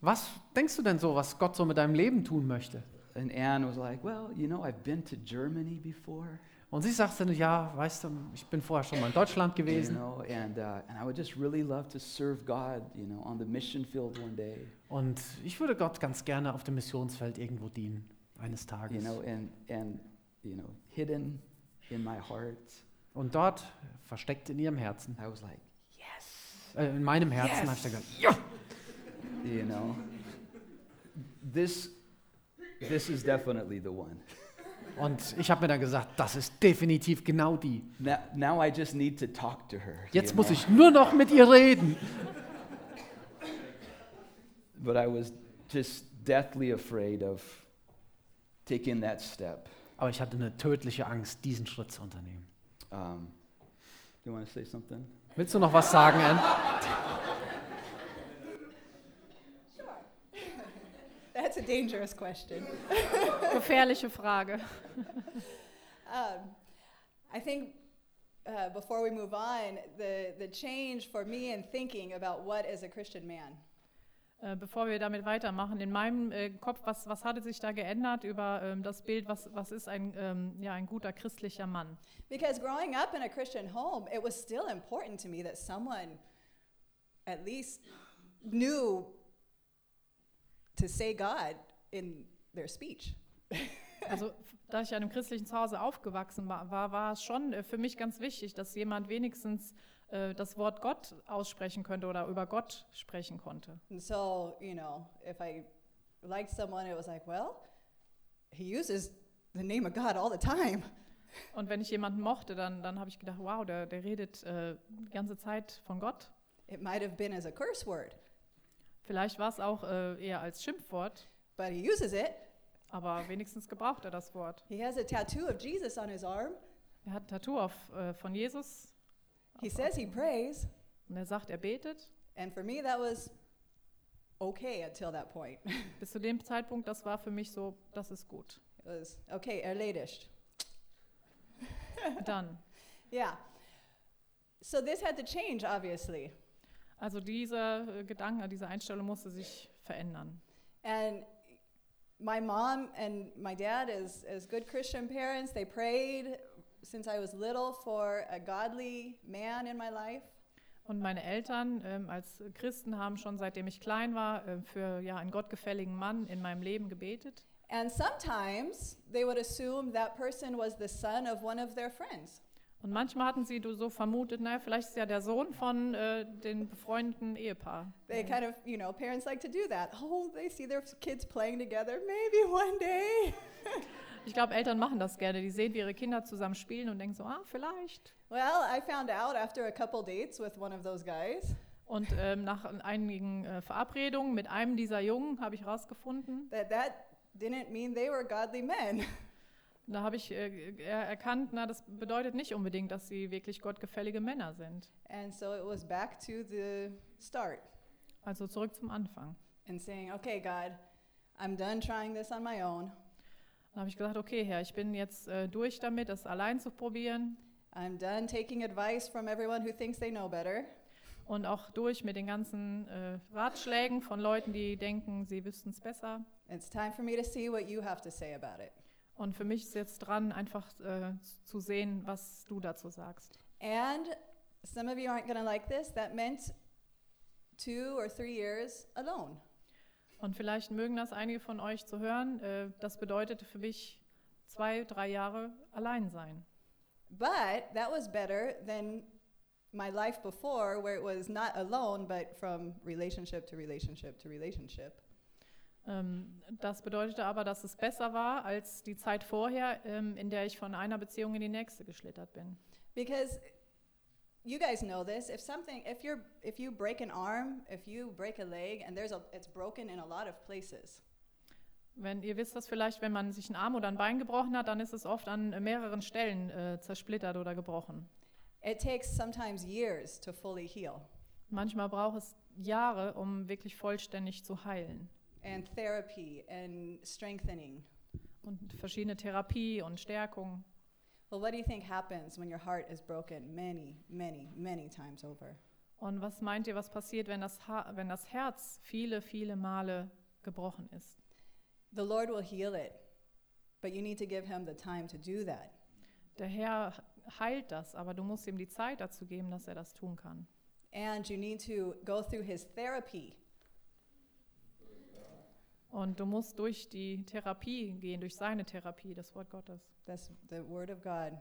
was denkst du denn so, was Gott so mit deinem Leben tun möchte? And Ann was like, Well, you know, I've been to Germany before, Und sie sagte, ja, weißt du, ich bin vorher schon mal in Deutschland you gewesen. uh, and I would just really love to serve God, you know, on the mission field one day, Und ich würde Gott ganz gerne auf dem Missionsfeld irgendwo dienen, eines you Tages. know, and, and, you know, hidden in my heart. Und dort, versteckt in ihrem Herzen, I was like, Yes. äh, in meinem Herzen, Yes. habe ich dann gesagt, ja, you know this this is definitely the one Und ich habe mir dann gesagt, das ist definitiv genau die. now, now i just need to talk to her Jetzt muss know? ich nur noch mit ihr reden. but i was just deathly afraid of taking that step Aber ich hatte eine tödliche Angst, diesen Schritt zu unternehmen. Um, you want to say something Willst du noch was sagen, Anne? [LAUGHS] That's a dangerous question. [LAUGHS] Gefährliche Frage. [LAUGHS] Um, I think uh, before we move on, the, the change for me in thinking about what is a Christian man. Äh, Bevor wir damit weitermachen, in meinem äh, Kopf, was, was hatte sich da geändert über ähm, das Bild, was, was ist ein, ähm, ja, ein guter christlicher Mann? Because growing up in a Christian home, it was still important to me that someone at least knew to say God in their speech. [LAUGHS] Also, da ich in einem christlichen Zuhause aufgewachsen war, war, war es schon äh, für mich ganz wichtig, dass jemand wenigstens äh, das Wort Gott aussprechen könnte oder über Gott sprechen konnte. And so, you know, if I liked someone, it was like, well, he uses the name of God all the time. [LAUGHS] Und wenn ich jemanden mochte, dann, dann habe ich gedacht, wow, der, der redet äh, die ganze Zeit von Gott. It might have been as a curse word, Vielleicht war es auch äh, eher als Schimpfwort, but he uses it. aber wenigstens gebraucht er das Wort. He has a tattoo of Jesus on his arm. Er hat ein Tattoo auf, äh, von Jesus He says he prays. und er sagt, er betet. And for me, that was okay until that point. [LAUGHS] Bis zu dem Zeitpunkt, das war für mich so, das ist gut. It was okay, erledigt. [LAUGHS] Dann, Yeah. So this had to change, obviously. also dieser äh, Gedanke, diese Einstellung musste sich verändern. And my mom and my dad, as, as good Christian parents, they prayed since I was little for a godly man in my life. Und meine Eltern ähm, als Christen haben schon seitdem ich klein war äh, für ja, einen gottgefälligen Mann in meinem Leben gebetet. And sometimes they would assume that person was the son of one of their friends. Und manchmal hatten sie so vermutet, naja, vielleicht ist ja der Sohn von äh, den befreundeten Ehepaar. They kind of, you know, parents like to do that. Oh, they see their kids playing together. Maybe one day. [LAUGHS] Ich glaube, Eltern machen das gerne. Die sehen, wie ihre Kinder zusammen spielen und denken so, ah, vielleicht. Well, I found out after a couple dates with one of those guys Und ähm, nach einigen äh, Verabredungen mit einem dieser Jungen habe ich herausgefunden, that that didn't mean they were godly men. [LAUGHS] da habe ich äh, er- erkannt, na, das bedeutet nicht unbedingt, dass sie wirklich gottgefällige Männer sind. And so it was back to the start Also zurück zum Anfang. and saying, okay, God, I'm done trying this on my own. Dann habe ich gesagt, okay, Herr, ich bin jetzt äh, durch damit, das allein zu probieren I'm done taking advice from everyone who thinks they know better. und auch durch mit den ganzen äh, Ratschlägen von Leuten, die denken, sie wüssten es besser. It's time for me to see what you have to say about it. Und für mich ist jetzt dran, einfach äh, zu sehen, was du dazu sagst. And some of you aren't going to like this. That meant two or three years alone. Und vielleicht mögen das einige von euch zu hören. Äh, das bedeutete für mich zwei, drei Jahre allein sein. But that was better than my life before, where it was not alone, but from relationship to relationship to relationship. Ähm, das bedeutete aber, dass es besser war als die Zeit vorher, ähm, in der ich von einer Beziehung in die nächste geschlittert bin. Because you guys know this. If something, if you're, if you break an arm, if you break a leg, and there's a, it's broken in a lot of places. Wenn ihr wisst das vielleicht, wenn man sich einen Arm oder ein Bein gebrochen hat, dann ist es oft an mehreren Stellen äh, zersplittert oder gebrochen. It takes sometimes years to fully heal, Manchmal braucht es Jahre, um wirklich vollständig zu heilen. and therapy and strengthening. Und verschiedene Therapie und Stärkung. Well, what do you think happens when your heart is broken many, many, many times over? Und was meint ihr, was passiert, wenn das, ha wenn das Herz viele, viele Male gebrochen ist? The Lord will heal it, but you need to give Him the time to do that. Der Herr heilt das, aber du musst ihm die Zeit dazu geben, dass er das tun kann. And you need to go through His therapy. Und du musst durch die Therapie gehen, durch seine Therapie, das Wort Gottes. That's the Word of God.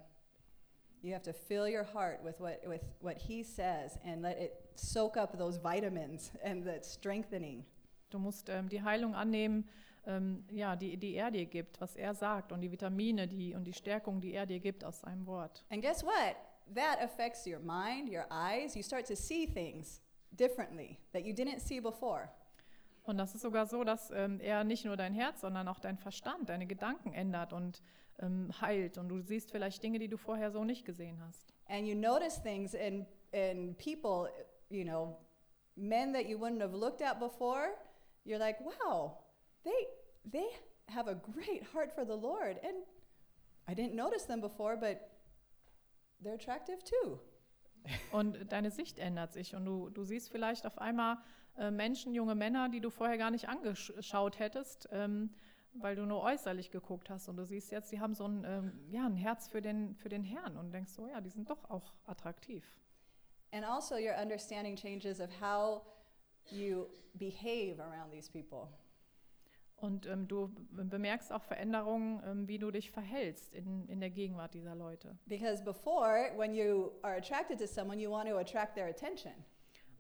You have to fill your heart with what, with what He says and let it soak up those vitamins and that strengthening. Du musst ähm, die Heilung annehmen, ähm, ja, die, die er dir gibt, was er sagt und die Vitamine die, und die Stärkung, die er dir gibt aus seinem Wort. And guess what? That affects your mind, your eyes. You start to see things differently that you didn't see before. Und das ist sogar so, dass ähm, er nicht nur dein Herz, sondern auch dein Verstand, deine Gedanken ändert und ähm, heilt. Und du siehst vielleicht Dinge, die du vorher so nicht gesehen hast. and you notice things in in people, you know, men that you wouldn't have looked at before. You're like, wow, they they have a great heart for the Lord, and I didn't notice them before, but they're attractive too. Und deine Sicht ändert sich und du, du siehst vielleicht auf einmal äh, Menschen, junge Männer, die du vorher gar nicht angeschaut hättest, ähm, weil du nur äußerlich geguckt hast. Und du siehst jetzt, die haben so ein, ähm, ja, ein Herz für den, für den Herrn und denkst so, ja, die sind doch auch attraktiv. And also, your understanding changes of how you behave around these people. Und ähm, du bemerkst auch Veränderungen, ähm, wie du dich verhältst in, in der Gegenwart dieser Leute. Because before, when you are attracted to someone, you want to attract their attention.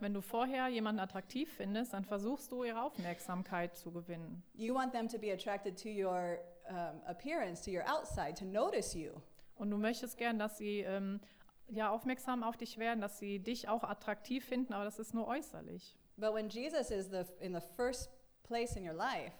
Wenn du vorher jemanden attraktiv findest, dann versuchst du ihre Aufmerksamkeit zu gewinnen. You want them to be attracted to your um, appearance, to your outside, to notice you. Und du möchtest gern, dass sie ähm, ja, aufmerksam auf dich werden, dass sie dich auch attraktiv finden, aber das ist nur äußerlich. But when Jesus is the, in the first place in your life,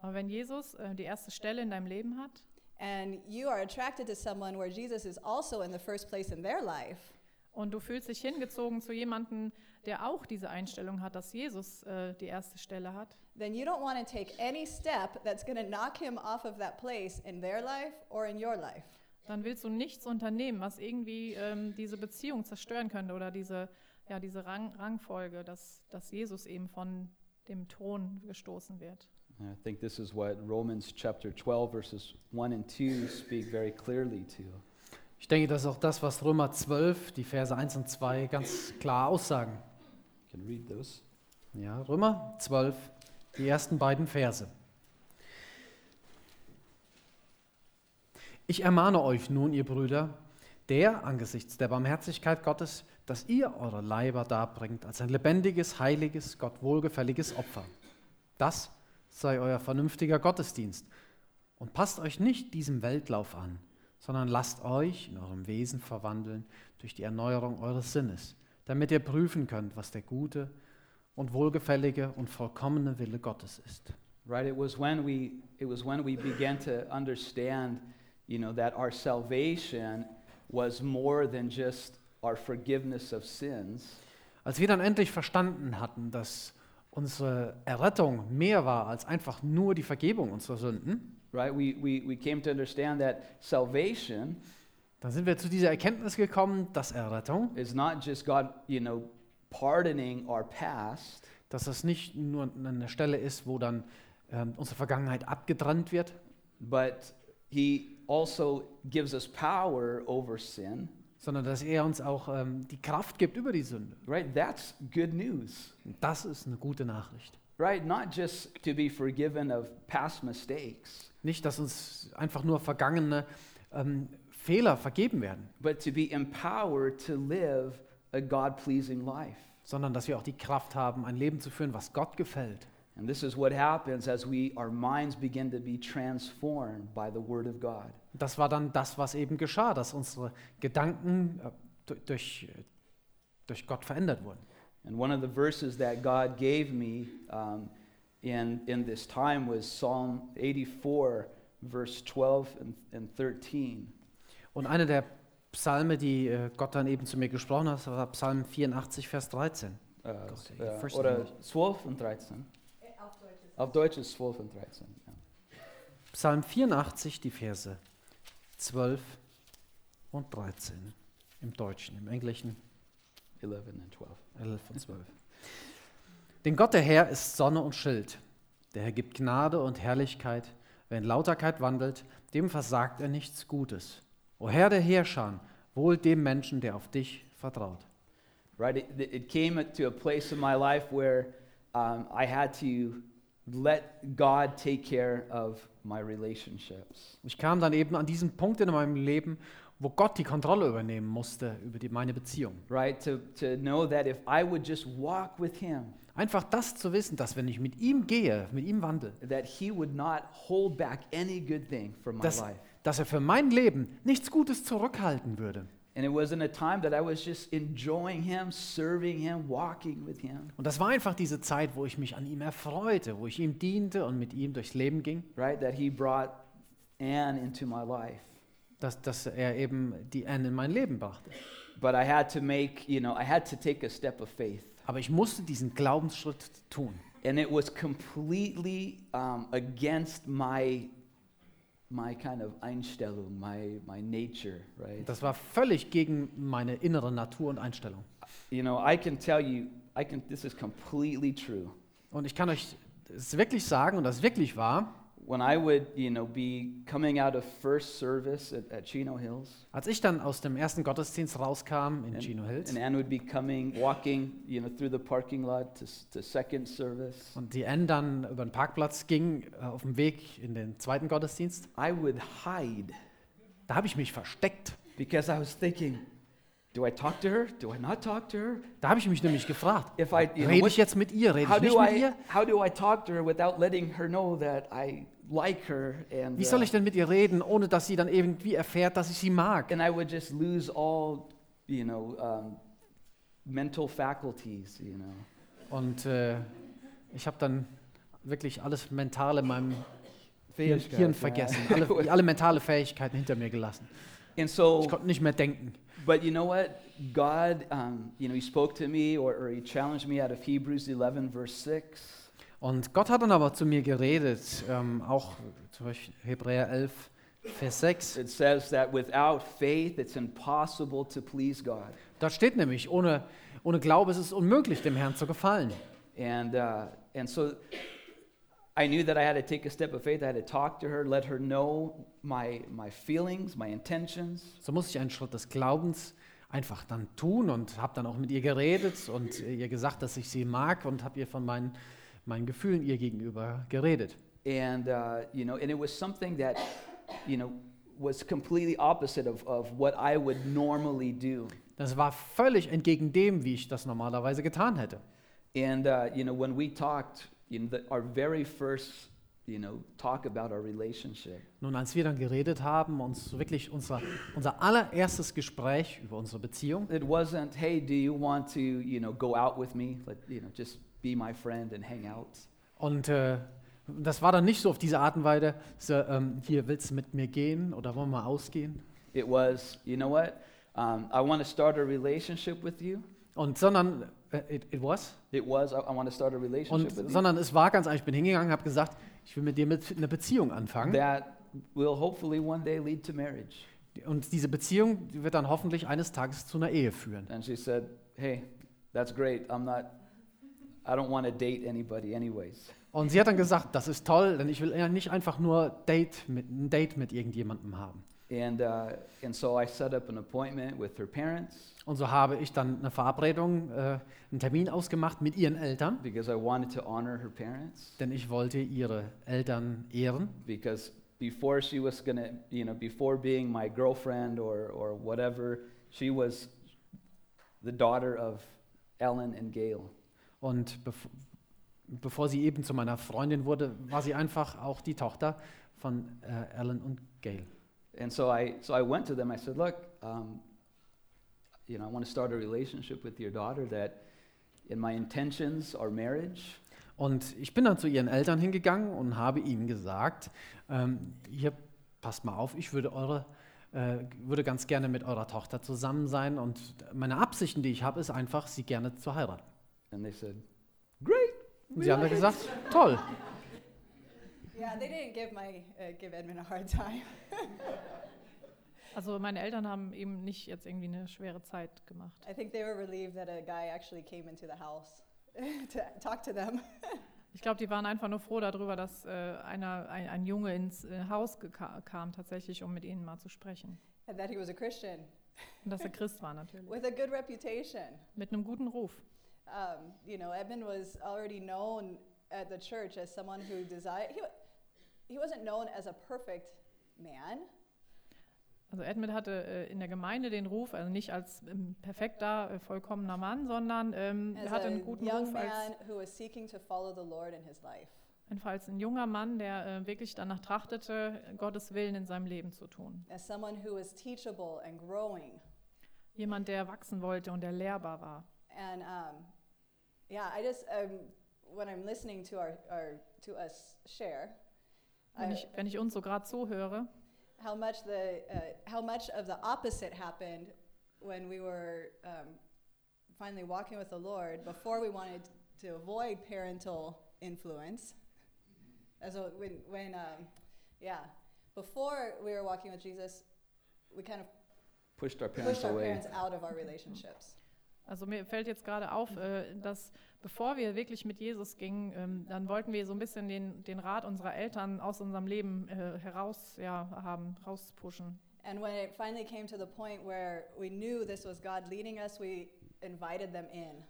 Aber wenn Jesus äh, die erste Stelle in deinem Leben hat and you are attracted to someone where Jesus is also in the first place in their life, und du fühlst dich hingezogen zu jemandem, der auch diese Einstellung hat, dass Jesus äh, die erste Stelle hat, then you don't want to take any step that's going to knock him off of that place in their life or in your life. dann willst du nichts unternehmen, was irgendwie ähm, diese Beziehung zerstören könnte oder diese, ja, diese Rang, Rangfolge, dass, dass Jesus eben von dem Thron gestoßen wird. I think this is what Romans chapter 12, verses 1 and 2 speak very clearly to. Ich denke, das ist auch das, was Römer 12, die Verse 1 und 2 ganz klar aussagen. Can read those. Ja, Römer 12, die ersten beiden Verse. Ich ermahne euch nun, ihr Brüder, der angesichts der Barmherzigkeit Gottes, dass ihr eure Leiber darbringt als ein lebendiges, heiliges, Gott wohlgefälliges Opfer. Das sei euer vernünftiger Gottesdienst. Und passt euch nicht diesem Weltlauf an, sondern lasst euch in eurem Wesen verwandeln durch die Erneuerung eures Sinnes, damit ihr prüfen könnt, was der gute und wohlgefällige und vollkommene Wille Gottes ist. Right? It was when we it was when we began to understand, you know, that our salvation was more than just our forgiveness of sins. Als wir dann endlich verstanden hatten, dass unsere Errettung mehr war als einfach nur die Vergebung unserer Sünden, Right? We, we, we came to understand that salvation dann sind wir zu dieser Erkenntnis gekommen, dass Errettung, is not just God, you know, pardoning our past, dass das nicht nur eine Stelle ist, wo dann ähm, unsere Vergangenheit abgetrennt wird, but He also gives us power over sin. sondern dass er uns auch ähm, die Kraft gibt über die Sünde. Right? That's good news. Das ist eine gute Nachricht. Right? Not just to be forgiven of past mistakes, Nicht, dass uns einfach nur vergangene ähm, Fehler vergeben werden, but to be empowered to live a God pleasing life. sondern dass wir auch die Kraft haben, ein Leben zu führen, was Gott gefällt. And this is what happens as we our minds begin to be transformed by the word of God. Das war dann das, was eben geschah, dass unsere Gedanken äh, du- durch, äh, durch Gott verändert wurden. And one of the verses that God gave me um, in, in this time was Psalm 84, verse 12 and, and 13. Und einer der Psalme, die äh, Gott dann eben zu mir gesprochen hat, war Psalm 84, Vers 13. Uh, Gott, uh, oder English. 12 und 13. Auf Deutsch ist Auf Deutsch ist 12 und 13. Ja. Psalm 84, die Verse 12 und 13 im Deutschen, im Englischen 11 and 12. 11 und 12. [LAUGHS] Denn Gott der Herr ist Sonne und Schild. Der Herr gibt Gnade und Herrlichkeit. Wer in Lauterkeit wandelt, dem versagt er nichts Gutes. O Herr der Heerscharen, wohl dem Menschen, der auf dich vertraut. Right? It, it came to a place in my life where um, I had to let God take care of my relationships. Ich kam dann eben an diesen Punkt in meinem Leben, wo Gott die Kontrolle übernehmen musste über die, meine Beziehung. Right? To, to know that if I would just walk with Him, Einfach das zu wissen, dass wenn ich mit ihm gehe, mit ihm wandle, that He would not hold back any good thing from my dass, life. dass er für mein Leben nichts Gutes zurückhalten würde. And it was in a time that I was just enjoying Him, serving Him, walking with Him. Und das war einfach diese Zeit, wo ich mich an ihm erfreute, wo ich ihm diente und mit ihm durchs Leben ging, Right? That He brought Anne into my life. dass, dass er eben die Anne in mein Leben brachte. But I had to make, you know, I had to take a step of faith. Aber ich musste diesen Glaubensschritt tun. And it was completely um, against my, my kind of Einstellung, my, my nature, right? Das war völlig gegen meine innere Natur und Einstellung. You know, I can tell you, I can, this is completely true. Und ich kann euch es wirklich sagen, und das wirklich wahr, When I would, you know, be coming out of first service at, at Chino Hills, als ich dann aus dem ersten Gottesdienst rauskam in and, Chino Hills. and Anne would be coming, walking, you know, through the parking lot to, s- to second service, und die Anne dann über den Parkplatz ging, äh, auf dem Weg in den zweiten Gottesdienst, I would hide da habe ich mich versteckt. because I was thinking, do I talk to her? Do I not talk to her? Da habe ich mich nämlich gefragt, If I, you know, rede ich jetzt mit ihr, rede how ich nicht do mit I ihr? how do I talk to her without letting her know that I like her and Wie soll uh, ich denn mit ihr reden, ohne dass sie dann irgendwie erfährt, dass ich sie mag? and I would just lose all you know um, mental faculties you know Und äh, ich habe dann wirklich alles Mentale in meinem Hirn, vergessen, alle, [LAUGHS] alle mentale Fähigkeiten hinter mir gelassen. and so Ich konnte nicht mehr denken. But you know what God um, you know he spoke to me or, or he challenged me out of Hebrews 11 verse 6 Und Gott hat dann aber zu mir geredet, ähm, auch zum Beispiel Hebräer 11, Vers 6. it says that without faith it's impossible to please God Dort steht nämlich, ohne, ohne Glaube ist es unmöglich, dem Herrn zu gefallen. And, uh, and so I knew that I had to take a step of faith. I had to talk to her, let her know my, my feelings, my intentions. So muss ich einen Schritt des Glaubens einfach dann tun und habe dann auch mit ihr geredet und ihr gesagt, dass ich sie mag und habe ihr von meinen, meinen Gefühlen ihr gegenüber geredet. And, uh, you know, and it was something that, you know, was completely opposite of, of what I would normally do. Das war völlig entgegen dem, wie ich das normalerweise getan hätte. And, uh, you know, when we talked, you know, the, our very first you know, talk about our relationship, Nun, als wir dann geredet haben, uns wirklich unser, unser allererstes Gespräch über unsere Beziehung, it wasn't, hey, do you want to, you know, go out with me? Like, you know, just be my friend and hang out. und äh, das war dann nicht so auf diese Art und Weise, so, ähm, hier willst du mit mir gehen oder wollen wir ausgehen? It was, you know what? Um, I want to start a relationship with you. Und sondern, it, it was? It was, I, I want to start a relationship Und, sondern es war ganz einfach, ich bin hingegangen, habe gesagt, ich will mit dir mit eine Beziehung anfangen. that will hopefully one day lead to marriage. Und diese Beziehung wird dann hoffentlich eines Tages zu einer Ehe führen. And she said, hey, that's great. I'm not, I don't want to date anybody anyways. Und sie hat dann gesagt, das ist toll, denn ich will ja nicht einfach nur Date mit, ein Date mit irgendjemandem haben. And, uh, and so I set up an appointment with her parents Und so habe ich dann eine Verabredung, äh, einen Termin ausgemacht mit ihren Eltern, because I wanted to honor her parents. denn ich wollte ihre Eltern ehren. Because before she was to, you know, before being my girlfriend or, or whatever, she was the daughter of Ellen and Gail. Und bev bevor sie eben zu meiner Freundin wurde, war sie einfach auch die Tochter von äh, Ellen und Gail. And so I, so I went to them. I said, look, um, you know, I want to start a relationship with your daughter that in my intentions are marriage. Und ich bin dann zu ihren Eltern hingegangen und habe ihnen gesagt, ähm, hier, passt mal auf, ich würde, eure, äh, würde ganz gerne mit eurer Tochter zusammen sein und meine Absichten, die ich habe, ist einfach, sie gerne zu heiraten. And they said, great. Und sie haben dann gesagt, toll. Yeah, they didn't give my uh, give Edmund a hard time. [LAUGHS] Also meine Eltern haben ihm nicht jetzt irgendwie eine schwere Zeit gemacht. I think they were relieved that a guy actually came into the house [LAUGHS] to talk to them. [LAUGHS] Ich glaube, die waren einfach nur froh darüber, dass äh, einer, ein, ein Junge ins äh, Haus kam, tatsächlich, um mit ihnen mal zu sprechen. and that he was a Christian Und dass er Christ war natürlich. with a good reputation. Mit einem guten Ruf. Um, you know, Edmund was already known at the church as someone who desired. He, he wasn't known as a perfect man, Also Edmund hatte äh, in der Gemeinde den Ruf, also nicht als ähm, perfekter, äh, vollkommener Mann, sondern ähm, er as hatte einen guten young Ruf man als, who was seeking to follow the Lord in his life. einfach als ein junger Mann, der äh, wirklich danach trachtete, Gottes Willen in seinem Leben zu tun. As someone who was teachable and growing. Jemand, der wachsen wollte und der lehrbar war. And um, yeah, I just um, when I'm listening to our, our to us share, Wenn ich, wenn ich uns so gerade zuhöre, how much the uh, how much of the opposite happened when we were um, finally walking with the Lord before we wanted to avoid parental influence. Also when when um, yeah, before we were walking with Jesus, we kind of Pushed our parents pushed our away. parents out of our relationships. Also mir fällt jetzt gerade auf, äh, dass bevor wir wirklich mit Jesus gingen, ähm, dann wollten wir so ein bisschen den, den Rat unserer Eltern aus unserem Leben äh, heraus ja, haben, rauspushen. And when it finally came to the point where we knew this was God leading us, we invited them in.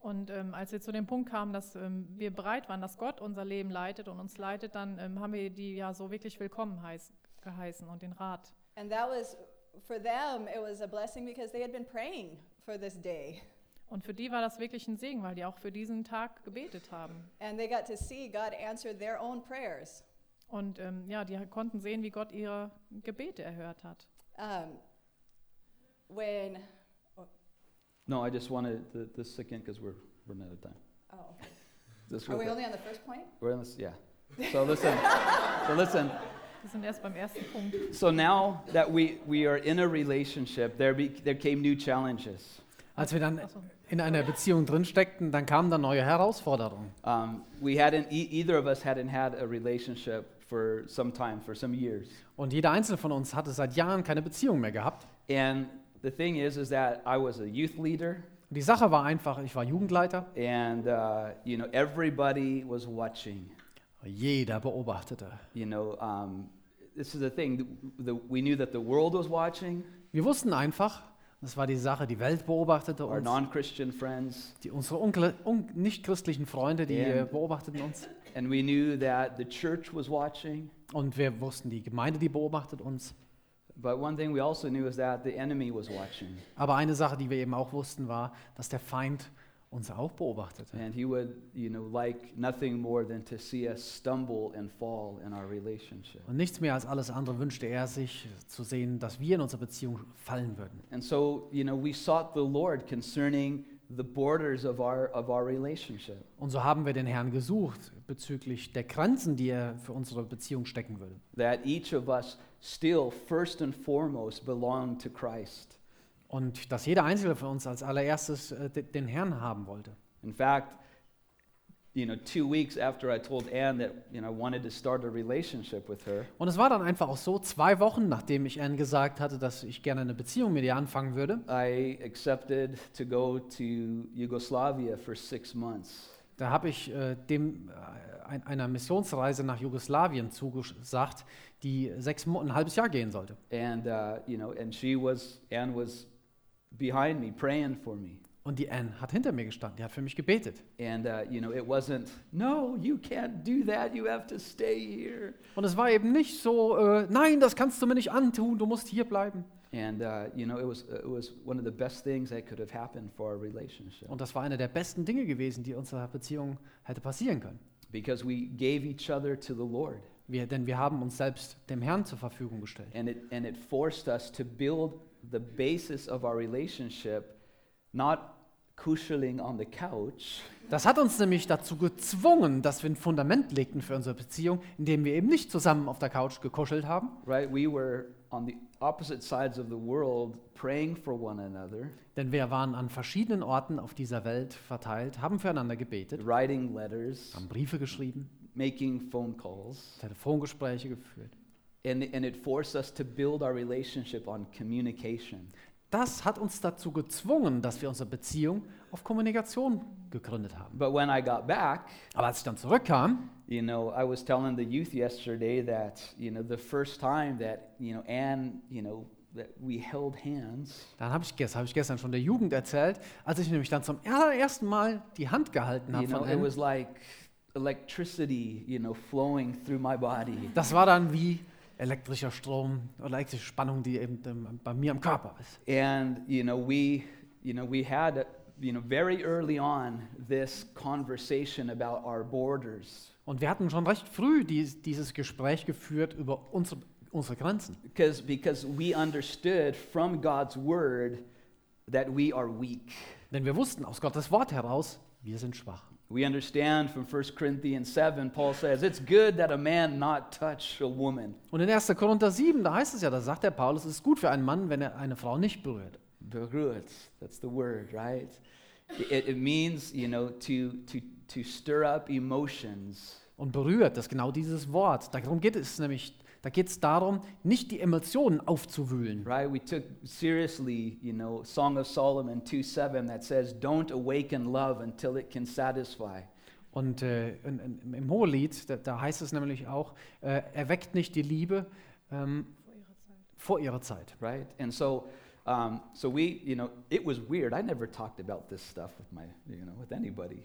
Und ähm, als wir zu dem Punkt kamen, dass ähm, wir bereit waren, dass Gott unser Leben leitet und uns leitet, dann ähm, haben wir die ja so wirklich willkommen heiß, geheißen und den Rat. And that was, for them, it was a blessing because they had been praying for this day. Und für die war das wirklich ein Segen, weil die auch für diesen Tag gebetet haben. And they got to see God answer their own prayers. Und ähm, ja, die konnten sehen, wie Gott ihre Gebete erhört hat. Um, when, No, I just wanted the, this again because we're running out of time. oh, This are real we quick. only on the first point? We're in this, yeah. So listen, so listen. Wir sind erst beim ersten Punkt. So now that we, we are in a relationship, there, be, there came new challenges. Als wir dann in einer Beziehung drin steckten, dann kamen da neue Herausforderungen. Um, we hadn't, e- either of us hadn't had a relationship for some time, for some years. Und jeder Einzelne von uns hatte seit Jahren keine Beziehung mehr gehabt. And the thing is, is that I was a youth leader, Und die Sache war einfach, ich war Jugendleiter, and uh, you know everybody was watching. jeder beobachtete. You know, um, this is the thing. The, the, we knew that the world was watching, Wir wussten einfach, das war die Sache, die Welt beobachtete our uns, non-Christian friends, die, unsere unkle- un, nicht-christlichen Freunde, die And- äh, beobachteten uns. and we knew that the church was watching. Und wir wussten, die Gemeinde, die beobachtet uns. But one thing we also knew is that the enemy was watching. Aber eine Sache, die wir eben auch wussten, war, dass der Feind uns auch beobachtete. And he would, you know, like nothing more than to see us stumble and fall in our relationship. Und nichts mehr als alles andere wünschte er sich zu sehen, dass wir in unserer Beziehung fallen würden. And so, you know, we sought the Lord concerning the borders of our of our relationship. Und so haben wir den Herrn gesucht bezüglich der Grenzen, die er für unsere Beziehung stecken würde. That each of us still first and foremost belong to Christ. Und dass jeder Einzelne von uns als allererstes äh, de- den Herrn haben wollte. In fact, you know, 2 weeks after I told Anne that, you know, I wanted to start a relationship with her, Und es war dann einfach auch so, zwei Wochen nachdem ich Anne gesagt hatte, dass ich gerne eine Beziehung mit ihr anfangen würde, I accepted to go to Yugoslavia for 6 months. da habe ich äh, dem äh, ein, einer Missionsreise nach Jugoslawien zugesagt, die sechs Mo ein halbes Jahr gehen sollte. And uh, you know, and she was Anne was behind me praying for me. Und die Anne hat hinter mir gestanden, die hat für mich gebetet. And uh, you know, it wasn't no, you can't do that. You have to stay here. Und es war eben nicht so, äh, nein, das kannst du mir nicht antun, du musst hier bleiben. And uh, you know, it was it was one of the best things that could have happened for our relationship Und das war eine der besten Dinge gewesen, die unserer Beziehung hätte passieren können. because we gave each other to the Lord, Wir, denn wir haben uns selbst dem Herrn zur Verfügung gestellt. and it and it forced us to build the basis of our relationship, not kuscheling on the couch, Das hat uns nämlich dazu gezwungen, dass wir ein Fundament legten für unsere Beziehung, indem wir eben nicht zusammen auf der Couch gekuschelt haben, right? We were on the opposite sides of the world praying for one another, denn wir waren an verschiedenen Orten auf dieser Welt verteilt, haben füreinander gebetet, writing letters, haben Briefe geschrieben, making phone calls. Telefongespräche geführt. And, and it forced us to build our relationship on communication. Das hat uns dazu gezwungen, dass wir unsere Beziehung auf Kommunikation gegründet haben. But when I got back, Aber als ich dann zurückkam, you know, I was telling the youth yesterday that, you know, the first time that, you know, Anne, you know, that we held hands, dann habe ich, ges- hab ich gestern schon der Jugend erzählt, als ich nämlich dann zum allerersten Mal die Hand gehalten you habe know, von it Anne. was like electricity, you know, flowing through my body. Das war dann wie elektrischer Strom oder elektrische Spannung, die eben ähm, bei mir im Körper ist. And, you know, we, you know, we had, you know, very early on this conversation about our borders. Und wir hatten schon recht früh dies, dieses Gespräch geführt über unsere, unsere Grenzen. Because, because we understood from God's word that we are weak. Denn wir wussten aus Gottes Wort heraus, wir sind schwach. We understand from 1 Corinthians 7, Paul says, It's good that a man not touch a woman. Und in 1. Korinther 7, da heißt es ja, da sagt der Paulus, es ist gut für einen Mann, wenn er eine Frau nicht berührt. Berührt, that's the word, right? It, it means, you know, to, to, to stir up emotions. Und berührt, das ist genau dieses Wort. Darum geht es nämlich, da geht es darum, nicht die Emotionen aufzuwühlen. Right? We took seriously, you know, Song of Solomon 2 7 that says, Don't awaken love until it can satisfy. Und äh, in, in, im Hohelied, da, da heißt es nämlich auch, äh, erweckt nicht die Liebe ähm, vor ihrer Zeit. right? And so, um, so we, you know, it was weird. I never talked about this stuff with my, you know, with anybody,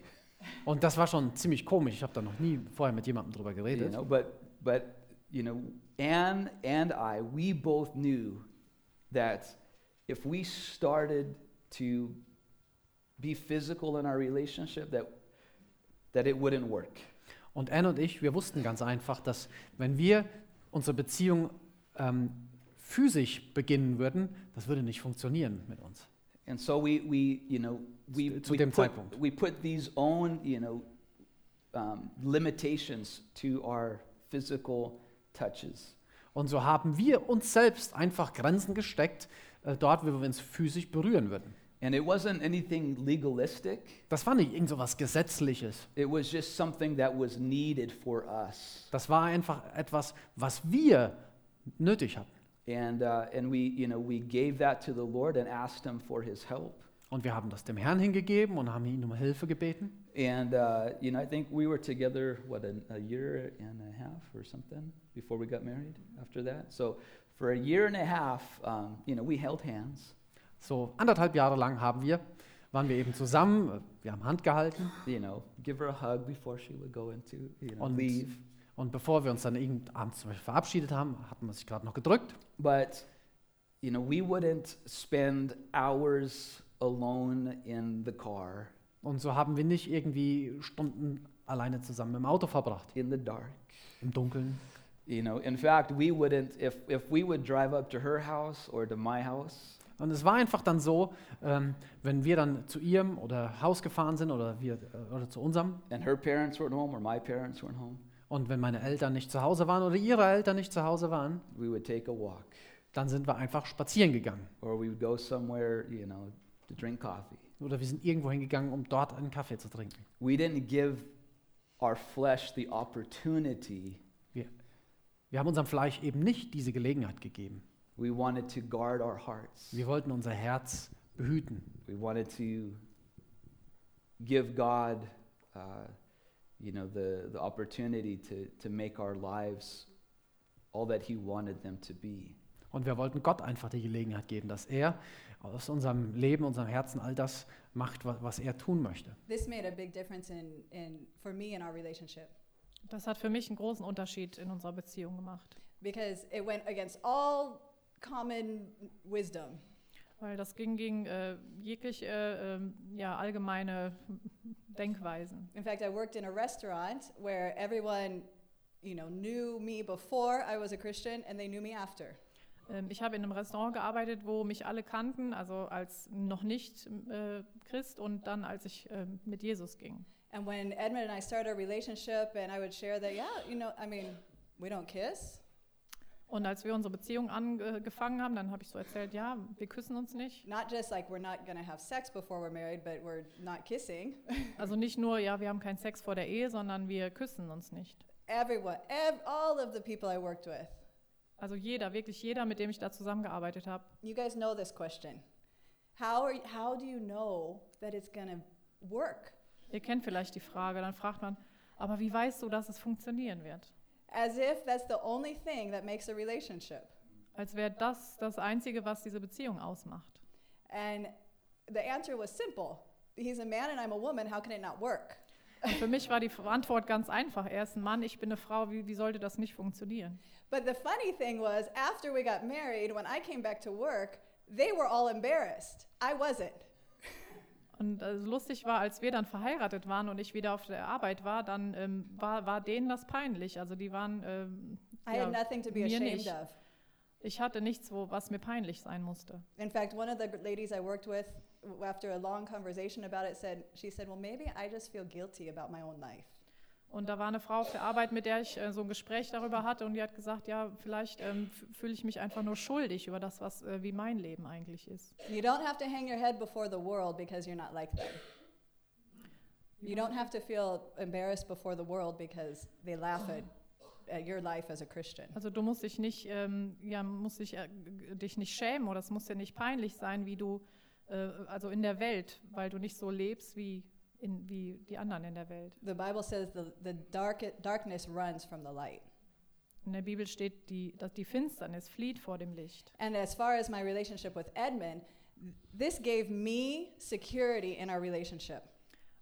Und das war schon ziemlich komisch. Ich habe da noch nie vorher mit jemandem drüber you geredet. know. But, but, you know, Anne and I, we both knew that if we started to be physical in our relationship, that that it wouldn't work. Und Anne und ich, wir wussten ganz einfach, dass wenn wir unsere Beziehung ähm, physisch beginnen würden, das würde nicht funktionieren mit uns. And so we, we you know, we, Zu we, dem put, Zeitpunkt. we put these own, you know, um, limitations to our physical touches. Und so haben wir uns selbst einfach Grenzen gesteckt, äh, dort, wo wir uns physisch berühren würden. And it wasn't anything legalistic. Das war nicht irgend so was Gesetzliches. It was just something that was needed for us. Das war einfach etwas, was wir nötig hatten. And, uh, and we, you know, we gave that to the Lord and asked him for his help. Und wir haben das dem Herrn hingegeben und haben ihn um Hilfe gebeten. And, uh, you know, I think we were together, what, a, a year and a half or something before we got married after that. So for a year and a half, um, you know, we held hands. So anderthalb Jahre lang haben wir, waren wir eben zusammen, äh, wir haben Hand gehalten you know, give her a hug before she would go into, you know, Und- leave. und bevor wir uns dann irgend abends zum Beispiel verabschiedet haben, hatten wir sich gerade noch gedrückt. But, you know, we wouldn't spend hours alone in the car Und so haben wir nicht irgendwie Stunden alleine zusammen im Auto verbracht, in the dark. im Dunkeln. You know, in fact, we wouldn't, if, if we would drive up to her house or to my house, Und es war einfach dann so, ähm, wenn wir dann zu ihrem oder Haus gefahren sind oder wir äh, oder zu unserem and her parents weren't home or my parents weren't home, und wenn meine Eltern nicht zu Hause waren oder ihre Eltern nicht zu Hause waren, we would take a walk. dann sind wir einfach spazieren gegangen Or we would go somewhere, you know, to drink coffee. Oder wir sind irgendwo hingegangen, um dort einen Kaffee zu trinken. We didn't give our flesh the opportunity. Wir, wir haben unserem Fleisch eben nicht diese Gelegenheit gegeben. We wanted to guard our hearts. Wir wollten unser Herz behüten. We wanted to give God, uh, you know, the, the opportunity to, to make our lives all that He wanted them to be. Und wir wollten Gott einfach die Gelegenheit geben, dass er aus unserem Leben, unserem Herzen all das macht, wa- was er tun möchte. This made a big difference in, in for me in our relationship Das hat für mich einen großen Unterschied in unserer Beziehung gemacht. because it went against all common wisdom. Weil das ging gegen äh, jegliche äh, ähm, ja, allgemeine Denkweisen. In fact, I worked in a restaurant where everyone, you know, knew me before I was a Christian and they knew me after. Ähm, ich habe in einem Restaurant gearbeitet, wo mich alle kannten, also als noch nicht äh, Christ und dann als ich ähm, mit Jesus ging. And when Edmund and I started a relationship and I would share that, yeah, you know, I mean, we don't kiss. Und als wir unsere Beziehung angefangen haben, dann habe ich so erzählt, ja, wir küssen uns nicht. Not just like we're not going to have sex before we're married, but we're not kissing. [LAUGHS] Also nicht nur, ja, wir haben keinen Sex vor der Ehe, sondern wir küssen uns nicht. Everyone, ev- all of the people I worked with. Also jeder, wirklich jeder, mit dem ich da zusammengearbeitet habe. You guys know this question. How, are how do you know that it's to work? Ihr kennt vielleicht die Frage, dann fragt man, aber wie weißt du, dass es funktionieren wird? As if that's the only thing that makes a relationship. Als wäre das das Einzige, was diese Beziehung ausmacht. And the answer was simple. He's a man and I'm a woman. How can it not work? Und für mich war die Antwort ganz einfach. Er ist ein Mann, ich bin eine Frau, wie, wie sollte das nicht funktionieren? But the funny thing was, after we got married, when I came back to work, they were all embarrassed. I wasn't. Und äh, lustig war, als wir dann verheiratet waren und ich wieder auf der Arbeit war, dann ähm, war, war denen das peinlich. Also die waren, ähm, I ja, had nothing to be mir ashamed nicht. of. Ich hatte nichts, wo, was mir peinlich sein musste. In fact, one of the ladies I worked with, after a long conversation about it, said, she said, well, maybe I just feel guilty about my own life. Und da war eine Frau auf der Arbeit, mit der ich äh, so ein Gespräch darüber hatte und die hat gesagt, ja, vielleicht ähm, fühle ich mich einfach nur schuldig über das, was äh, wie mein Leben eigentlich ist. You don't have to hang your head before the world because you're not like them. You don't have to feel embarrassed before the world because they laugh at, at your life as a Christian. Also du musst dich nicht, ähm, ja, musst dich, äh, dich nicht schämen oder es muss dir nicht peinlich sein, wie du, äh, also in der Welt, weil du nicht so lebst wie, in, wie die anderen in der Welt. The Bible says the, the dark, darkness runs from the light. In der Bibel steht, die, dass die Finsternis flieht vor dem Licht. And as far as my relationship with Edmund, this gave me security in our relationship.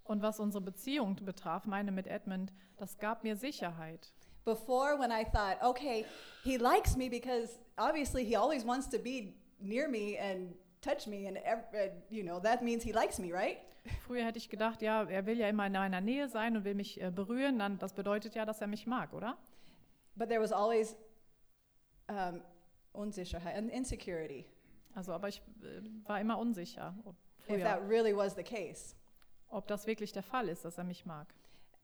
Und was unsere Beziehung betraf, meine mit Edmund, das gab mir Sicherheit. Before, when I thought, okay, he likes me because obviously he always wants to be near me and touch me, and uh, you know that means he likes me, right? Früher hätte ich gedacht, ja, er will ja immer in meiner Nähe sein und will mich äh, berühren, dann das bedeutet ja, dass er mich mag, oder? But there was always um, Unsicherheit and insecurity, Also, aber ich äh, war immer unsicher, ob, if that really was the case. ob das wirklich der Fall ist, dass er mich mag.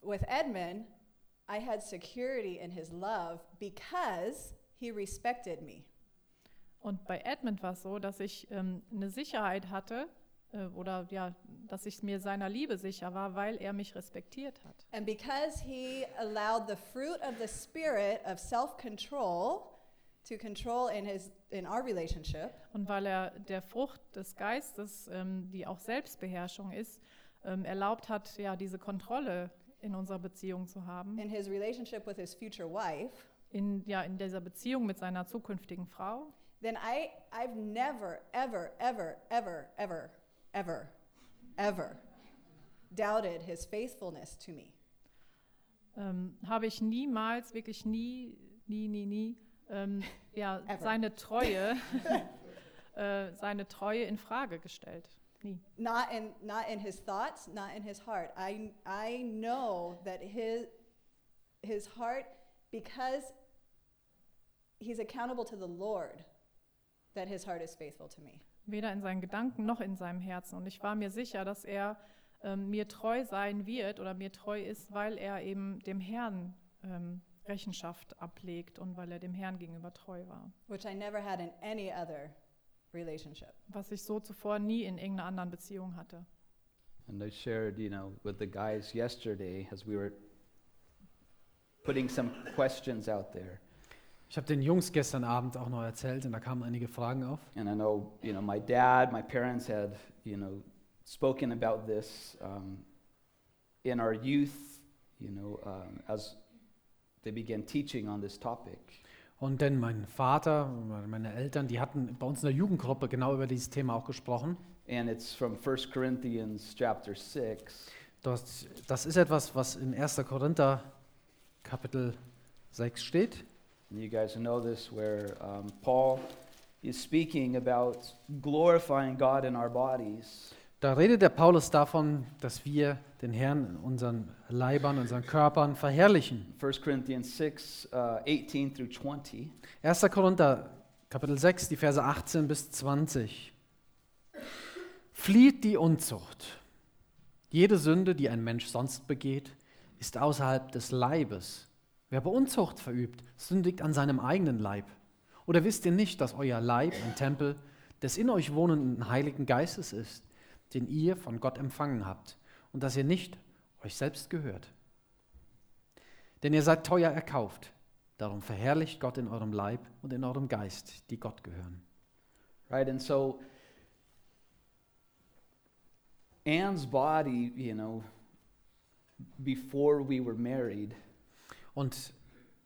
With Edmund, I had security in his love because he respected me. Und bei Edmund war es so, dass ich ähm, eine Sicherheit hatte äh, oder ja, dass ich mir seiner Liebe sicher war, weil er mich respektiert hat. And because he allowed the fruit of the spirit of self-control to control in his in our relationship, Und weil er der Frucht des Geistes, ähm, die auch Selbstbeherrschung ist, ähm, erlaubt hat, ja, diese Kontrolle in unserer Beziehung zu haben, in his relationship with his future wife, in, ja, in dieser Beziehung mit seiner zukünftigen Frau, then I I've never ever ever ever ever ever ever doubted his faithfulness to me. ähm, habe ich niemals, wirklich nie, nie, nie, nie, ähm, [LAUGHS] ja, seine Treue, [LAUGHS] [LAUGHS] äh, seine Treue in Frage gestellt. Nie. Not in not in his thoughts, not in his heart. I I know that his his heart because he's accountable to the Lord that his heart is faithful to me. Weder in seinen Gedanken noch in seinem Herzen. Und ich war mir sicher, dass er ähm, mir treu sein wird oder mir treu ist, weil er eben dem Herrn ähm, Rechenschaft ablegt und weil er dem Herrn gegenüber treu war. which I never had in any other relationship. Was ich so zuvor nie in irgendeiner anderen Beziehung hatte. And I shared, you know, with the guys yesterday as we were putting some questions out there. Ich habe den Jungs gestern Abend auch noch erzählt und da kamen einige Fragen auf. And I know, you know, my dad, my parents had, you know, spoken about this um, in our youth, you know, um, as they began teaching on this topic. Und denn mein Vater, meine Eltern, die hatten bei uns in der Jugendgruppe genau über dieses Thema auch gesprochen. And it's from 1 Corinthians chapter 6. Das, das ist etwas, was in 1. Korinther Kapitel 6 steht. And you guys know this, where um, Paul is speaking about glorifying God in our bodies. Da redet der Paulus davon, dass wir den Herrn in unseren Leibern, unseren Körpern verherrlichen. 1 Corinthians 6, uh, 18 through 20. 1. Korinther Kapitel 6, die Verse 18 bis 20. Flieht die Unzucht. Jede Sünde, die ein Mensch sonst begeht, ist außerhalb des Leibes. Wer aber Unzucht verübt, sündigt an seinem eigenen Leib. Oder wisst ihr nicht, dass euer Leib ein Tempel des in euch wohnenden Heiligen Geistes ist, den ihr von Gott empfangen habt und dass ihr nicht euch selbst gehört? Denn ihr seid teuer erkauft. Darum verherrlicht Gott in eurem Leib und in eurem Geist, die Gott gehören. Right? And so Anne's body, you know, before we were married, Und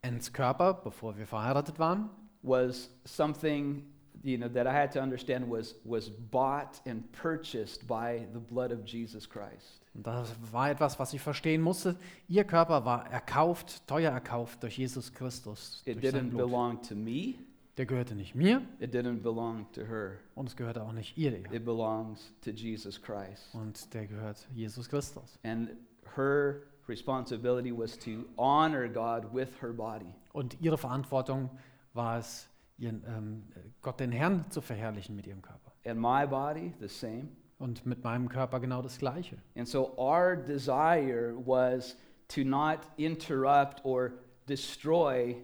Ens Körper, bevor wir verheiratet waren, was something, you know, that I had to understand was, was bought and purchased by the blood of Jesus Christ. und das war etwas, was ich verstehen musste, ihr Körper war erkauft, teuer erkauft durch Jesus Christus. It Durch didn't belong to me, Der gehörte nicht mir it didn't belong to her. und es gehörte auch nicht ihr. It belongs to Jesus Christ. Und der gehört Jesus Christus. And her responsibility was to honor God with her body. Und ihre Verantwortung war es, ihren, ähm, Gott den Herrn zu verherrlichen mit ihrem Körper. And my body, the same. Und mit meinem Körper genau das Gleiche. And so our desire was to not interrupt or destroy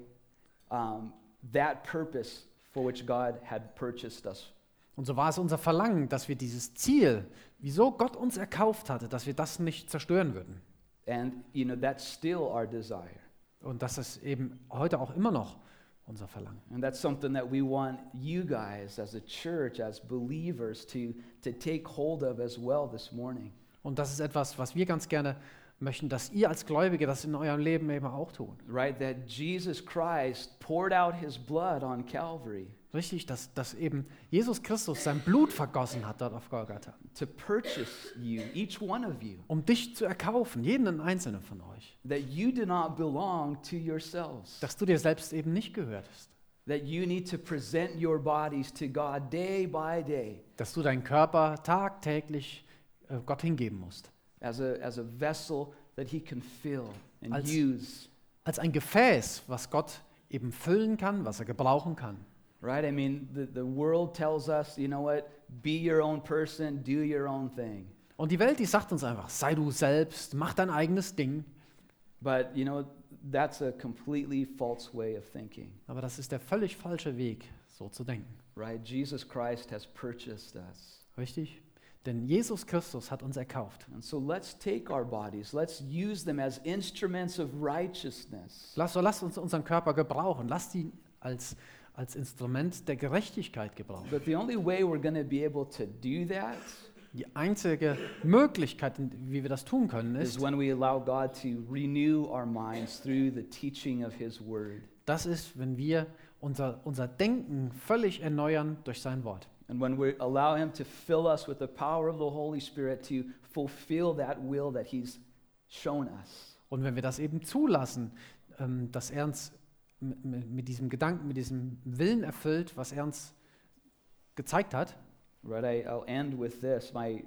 um, that purpose for which God had purchased us. Und so war es unser Verlangen, dass wir dieses Ziel, wieso Gott uns erkauft hatte, dass wir das nicht zerstören würden. And, you know, that's still our desire. Und das ist eben heute auch immer noch unser Verlangen. And that's something that we want you guys as a church, as believers, to, to take hold of as well this morning. Und das ist etwas, was wir ganz gerne möchten, dass ihr als Gläubige das in eurem Leben eben auch tun. Right? That Jesus Christ poured out his blood on Calvary Richtig, dass, dass eben Jesus Christus sein Blut vergossen hat dort auf Golgatha, to purchase you, each one of you. um dich zu erkaufen, jeden einzelnen von euch. That you do not belong to yourselves. Dass du dir selbst eben nicht gehörtest. That you need to present your bodies to God day by day Dass du deinen Körper tagtäglich äh, Gott hingeben musst. as a, as a vessel that he can fill and Als- use. Als ein Gefäß, was Gott eben füllen kann, was er gebrauchen kann. Right? I mean, the, the world tells us, you know what? Be your own person, do your own thing. Und die Welt, die sagt uns einfach, sei du selbst, mach dein eigenes Ding. But, you know, that's a completely false way of thinking, Aber das ist der völlig falsche Weg, so zu denken. right? Jesus Christ has purchased us. Richtig? Denn Jesus Christus hat uns erkauft. And so let's take our bodies, let's use them as instruments of righteousness. Lass, so lasst uns unseren Körper gebrauchen. Lasst ihn als, als Instrument der Gerechtigkeit gebrauchen. But the only way we're going to be able to do that Die einzige Möglichkeit, wie wir das tun können, is ist, when we allow God to renew our minds through the teaching of His Word. das ist, wenn wir unser, unser Denken völlig erneuern durch sein Wort. And when we allow Him to fill us with the power of the Holy Spirit to fulfill that will that He's shown us. Und wenn wir das eben zulassen, ähm, dass er uns mit diesem Gedanken, mit diesem Willen erfüllt, was er uns gezeigt hat, Right, I, I'll end with this. My,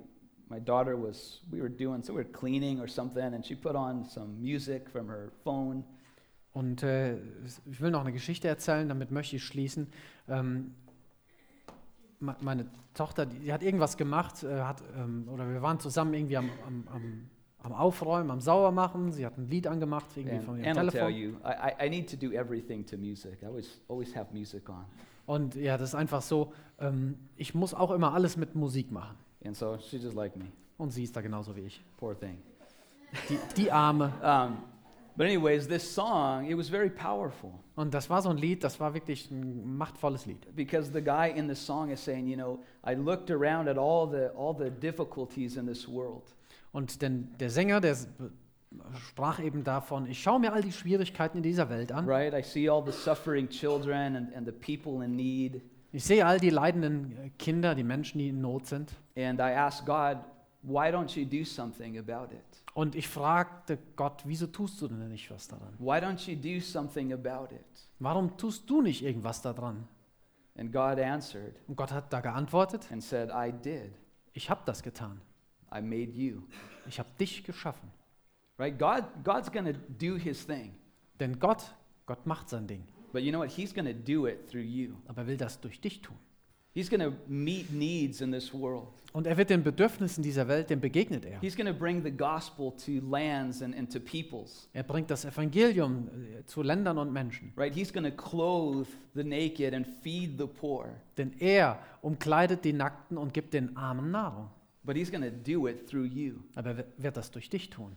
my daughter was, we were doing, so we were cleaning or something, and she put on some music from her phone. Und äh, ich will noch eine Geschichte erzählen, damit möchte ich schließen. Ähm, me- meine Tochter, die, die hat irgendwas gemacht, äh, hat, ähm, oder wir waren zusammen irgendwie am, am, am, am Aufräumen, am Saubermachen. Sie hat ein Lied angemacht, irgendwie von ihrem tell Telefon. you, I, I, I need to do everything to music. I always, always have music on. Und ja, das ist einfach so, ähm, ich muss auch immer alles mit Musik machen. And so she's just like me. Und sie ist da genauso wie ich. Poor thing. Die, die Arme. Um, but anyways, this song, it was very powerful Und das war so ein Lied, das war wirklich ein machtvolles Lied. because the guy in the song is saying, you know, I looked around at all the all the difficulties in this world. Und denn der Sänger, der sprach eben davon, ich schaue mir all die Schwierigkeiten in dieser Welt an. Right? I see all the suffering children and, and the people in need. Ich sehe all die leidenden Kinder, die Menschen, die in Not sind. And I asked God, why don't you do something about it? Und ich fragte Gott, wieso tust du denn nicht was daran? Why don't you do something about it? Warum tust du nicht irgendwas daran? And God answered Und Gott hat da geantwortet, and said, I did. ich habe das getan. I made you. Ich habe dich geschaffen. Right? God, God's to do his thing. Denn Gott, Gott macht sein Ding. But you know what? He's to do it through you. Aber er will das durch dich tun. He's to meet needs in this world. Und er wird den Bedürfnissen dieser Welt, dem begegnet er. He's to bring the gospel to lands and, and to peoples. Er bringt das Evangelium äh, zu Ländern und Menschen. Right? He's to clothe the naked and feed the poor. Denn er umkleidet die Nackten und gibt den Armen Nahrung. But he's going to do it through you. Aber er wird das durch dich tun.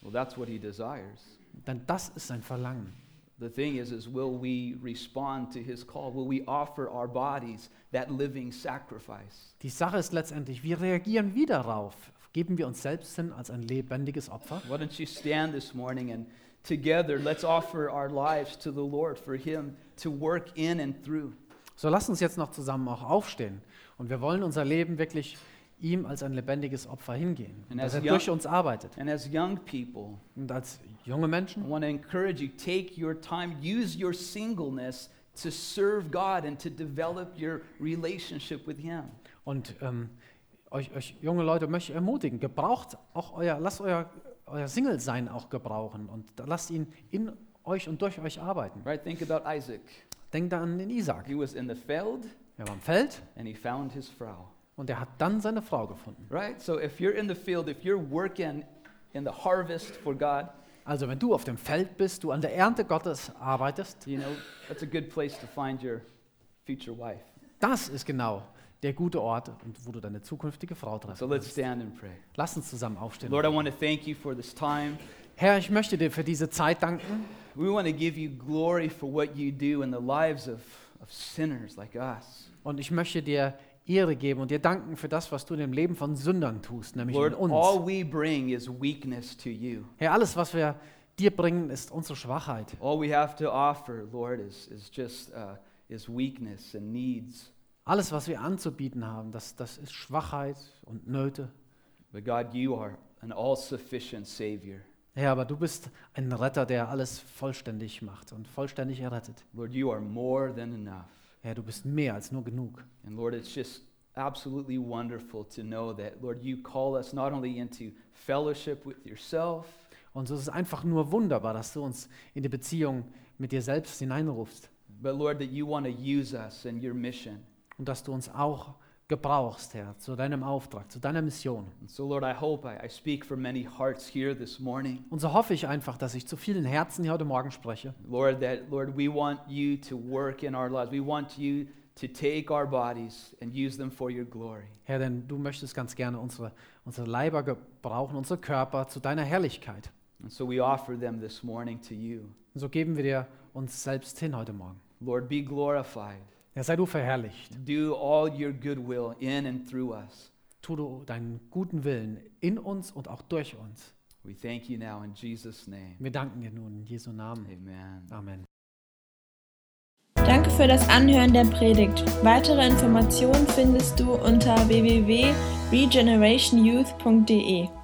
Well, that's what he desires. Denn das ist sein Verlangen. The thing is, is will we respond to his call? Will we offer our bodies that living sacrifice? Die Sache ist letztendlich, wie reagieren wir darauf? Geben wir uns selbst hin als ein lebendiges Opfer? Why don't you stand this morning and together let's offer our lives to the Lord for him to work in and through. So lasst uns jetzt noch zusammen auch aufstehen. Und wir wollen unser Leben wirklich ihm als ein lebendiges Opfer hingehen. And dass as er young- durch uns arbeitet. And as young people, Und als junge I Menschen want to encourage you take your time, use your singleness to serve God and to develop your relationship with him. und ähm, euch, euch junge Leute möchte ich ermutigen, gebraucht auch euer, lasst euer, euer Single-Sein auch gebrauchen und lasst ihn in euch und durch euch arbeiten. Right? Think about Isaac. Denkt an den Isaac. He was in the field Er war im Feld and he found his Frau. Und er hat dann seine Frau gefunden. Right? So if you're in the field, if you're working in the harvest for God, Also wenn du auf dem Feld bist, du an der Ernte Gottes arbeitest, you know, that's a good place to find your future wife. das ist genau der gute Ort, wo du deine zukünftige Frau So treffen let's kannst. stand and pray. Lass uns zusammen aufstehen. Lord, I want to thank you for this time. Herr, ich möchte dir für diese Zeit danken. We want to give you glory for what you do in the lives of, of sinners like us. Und ich möchte dir Ehre geben und dir danken für das, was du in dem Leben von Sündern tust, nämlich Lord, in uns. all we bring is weakness to you. Herr, alles, was wir dir bringen, ist unsere Schwachheit. All we have to offer, Lord, is, is just uh, is weakness and needs. Alles, was wir anzubieten haben, das, das ist Schwachheit und Nöte. But God, you are an all-sufficient Savior. Herr, aber du bist ein Retter, der alles vollständig macht und vollständig errettet. Lord, you are more than enough. Herr, du bist mehr als nur genug. And Lord, it's just absolutely wonderful to know that, Lord, you call us not only into fellowship with yourself, Und so ist es einfach nur wunderbar, dass du uns in die Beziehung mit dir selbst hineinrufst but Lord, that you want to use us in your mission. und dass du uns auch gebrauchst, Herr, zu deinem Auftrag, zu deiner Mission. And so, Lord, I hope I, I speak for many hearts here this morning. Und so hoffe ich einfach, dass ich zu vielen Herzen hier heute Morgen spreche. Lord, that, Lord, we want you to work in our lives. We want you to take our bodies and use them for your glory. Herr, denn du möchtest ganz gerne unsere, unsere Leiber gebrauchen, unsere Körper zu deiner Herrlichkeit. And so we offer them this morning to you. Und so geben wir dir uns selbst hin heute Morgen. Lord, be glorified. Herr, sei du verherrlicht. Do all your goodwill in and through us. Tu du deinen guten Willen in uns und auch durch uns. We thank you now in Jesus' name. Wir danken dir nun in Jesu Namen. Amen. Amen. Danke für das Anhören der Predigt. Weitere Informationen findest du unter www.regenerationyouth.de.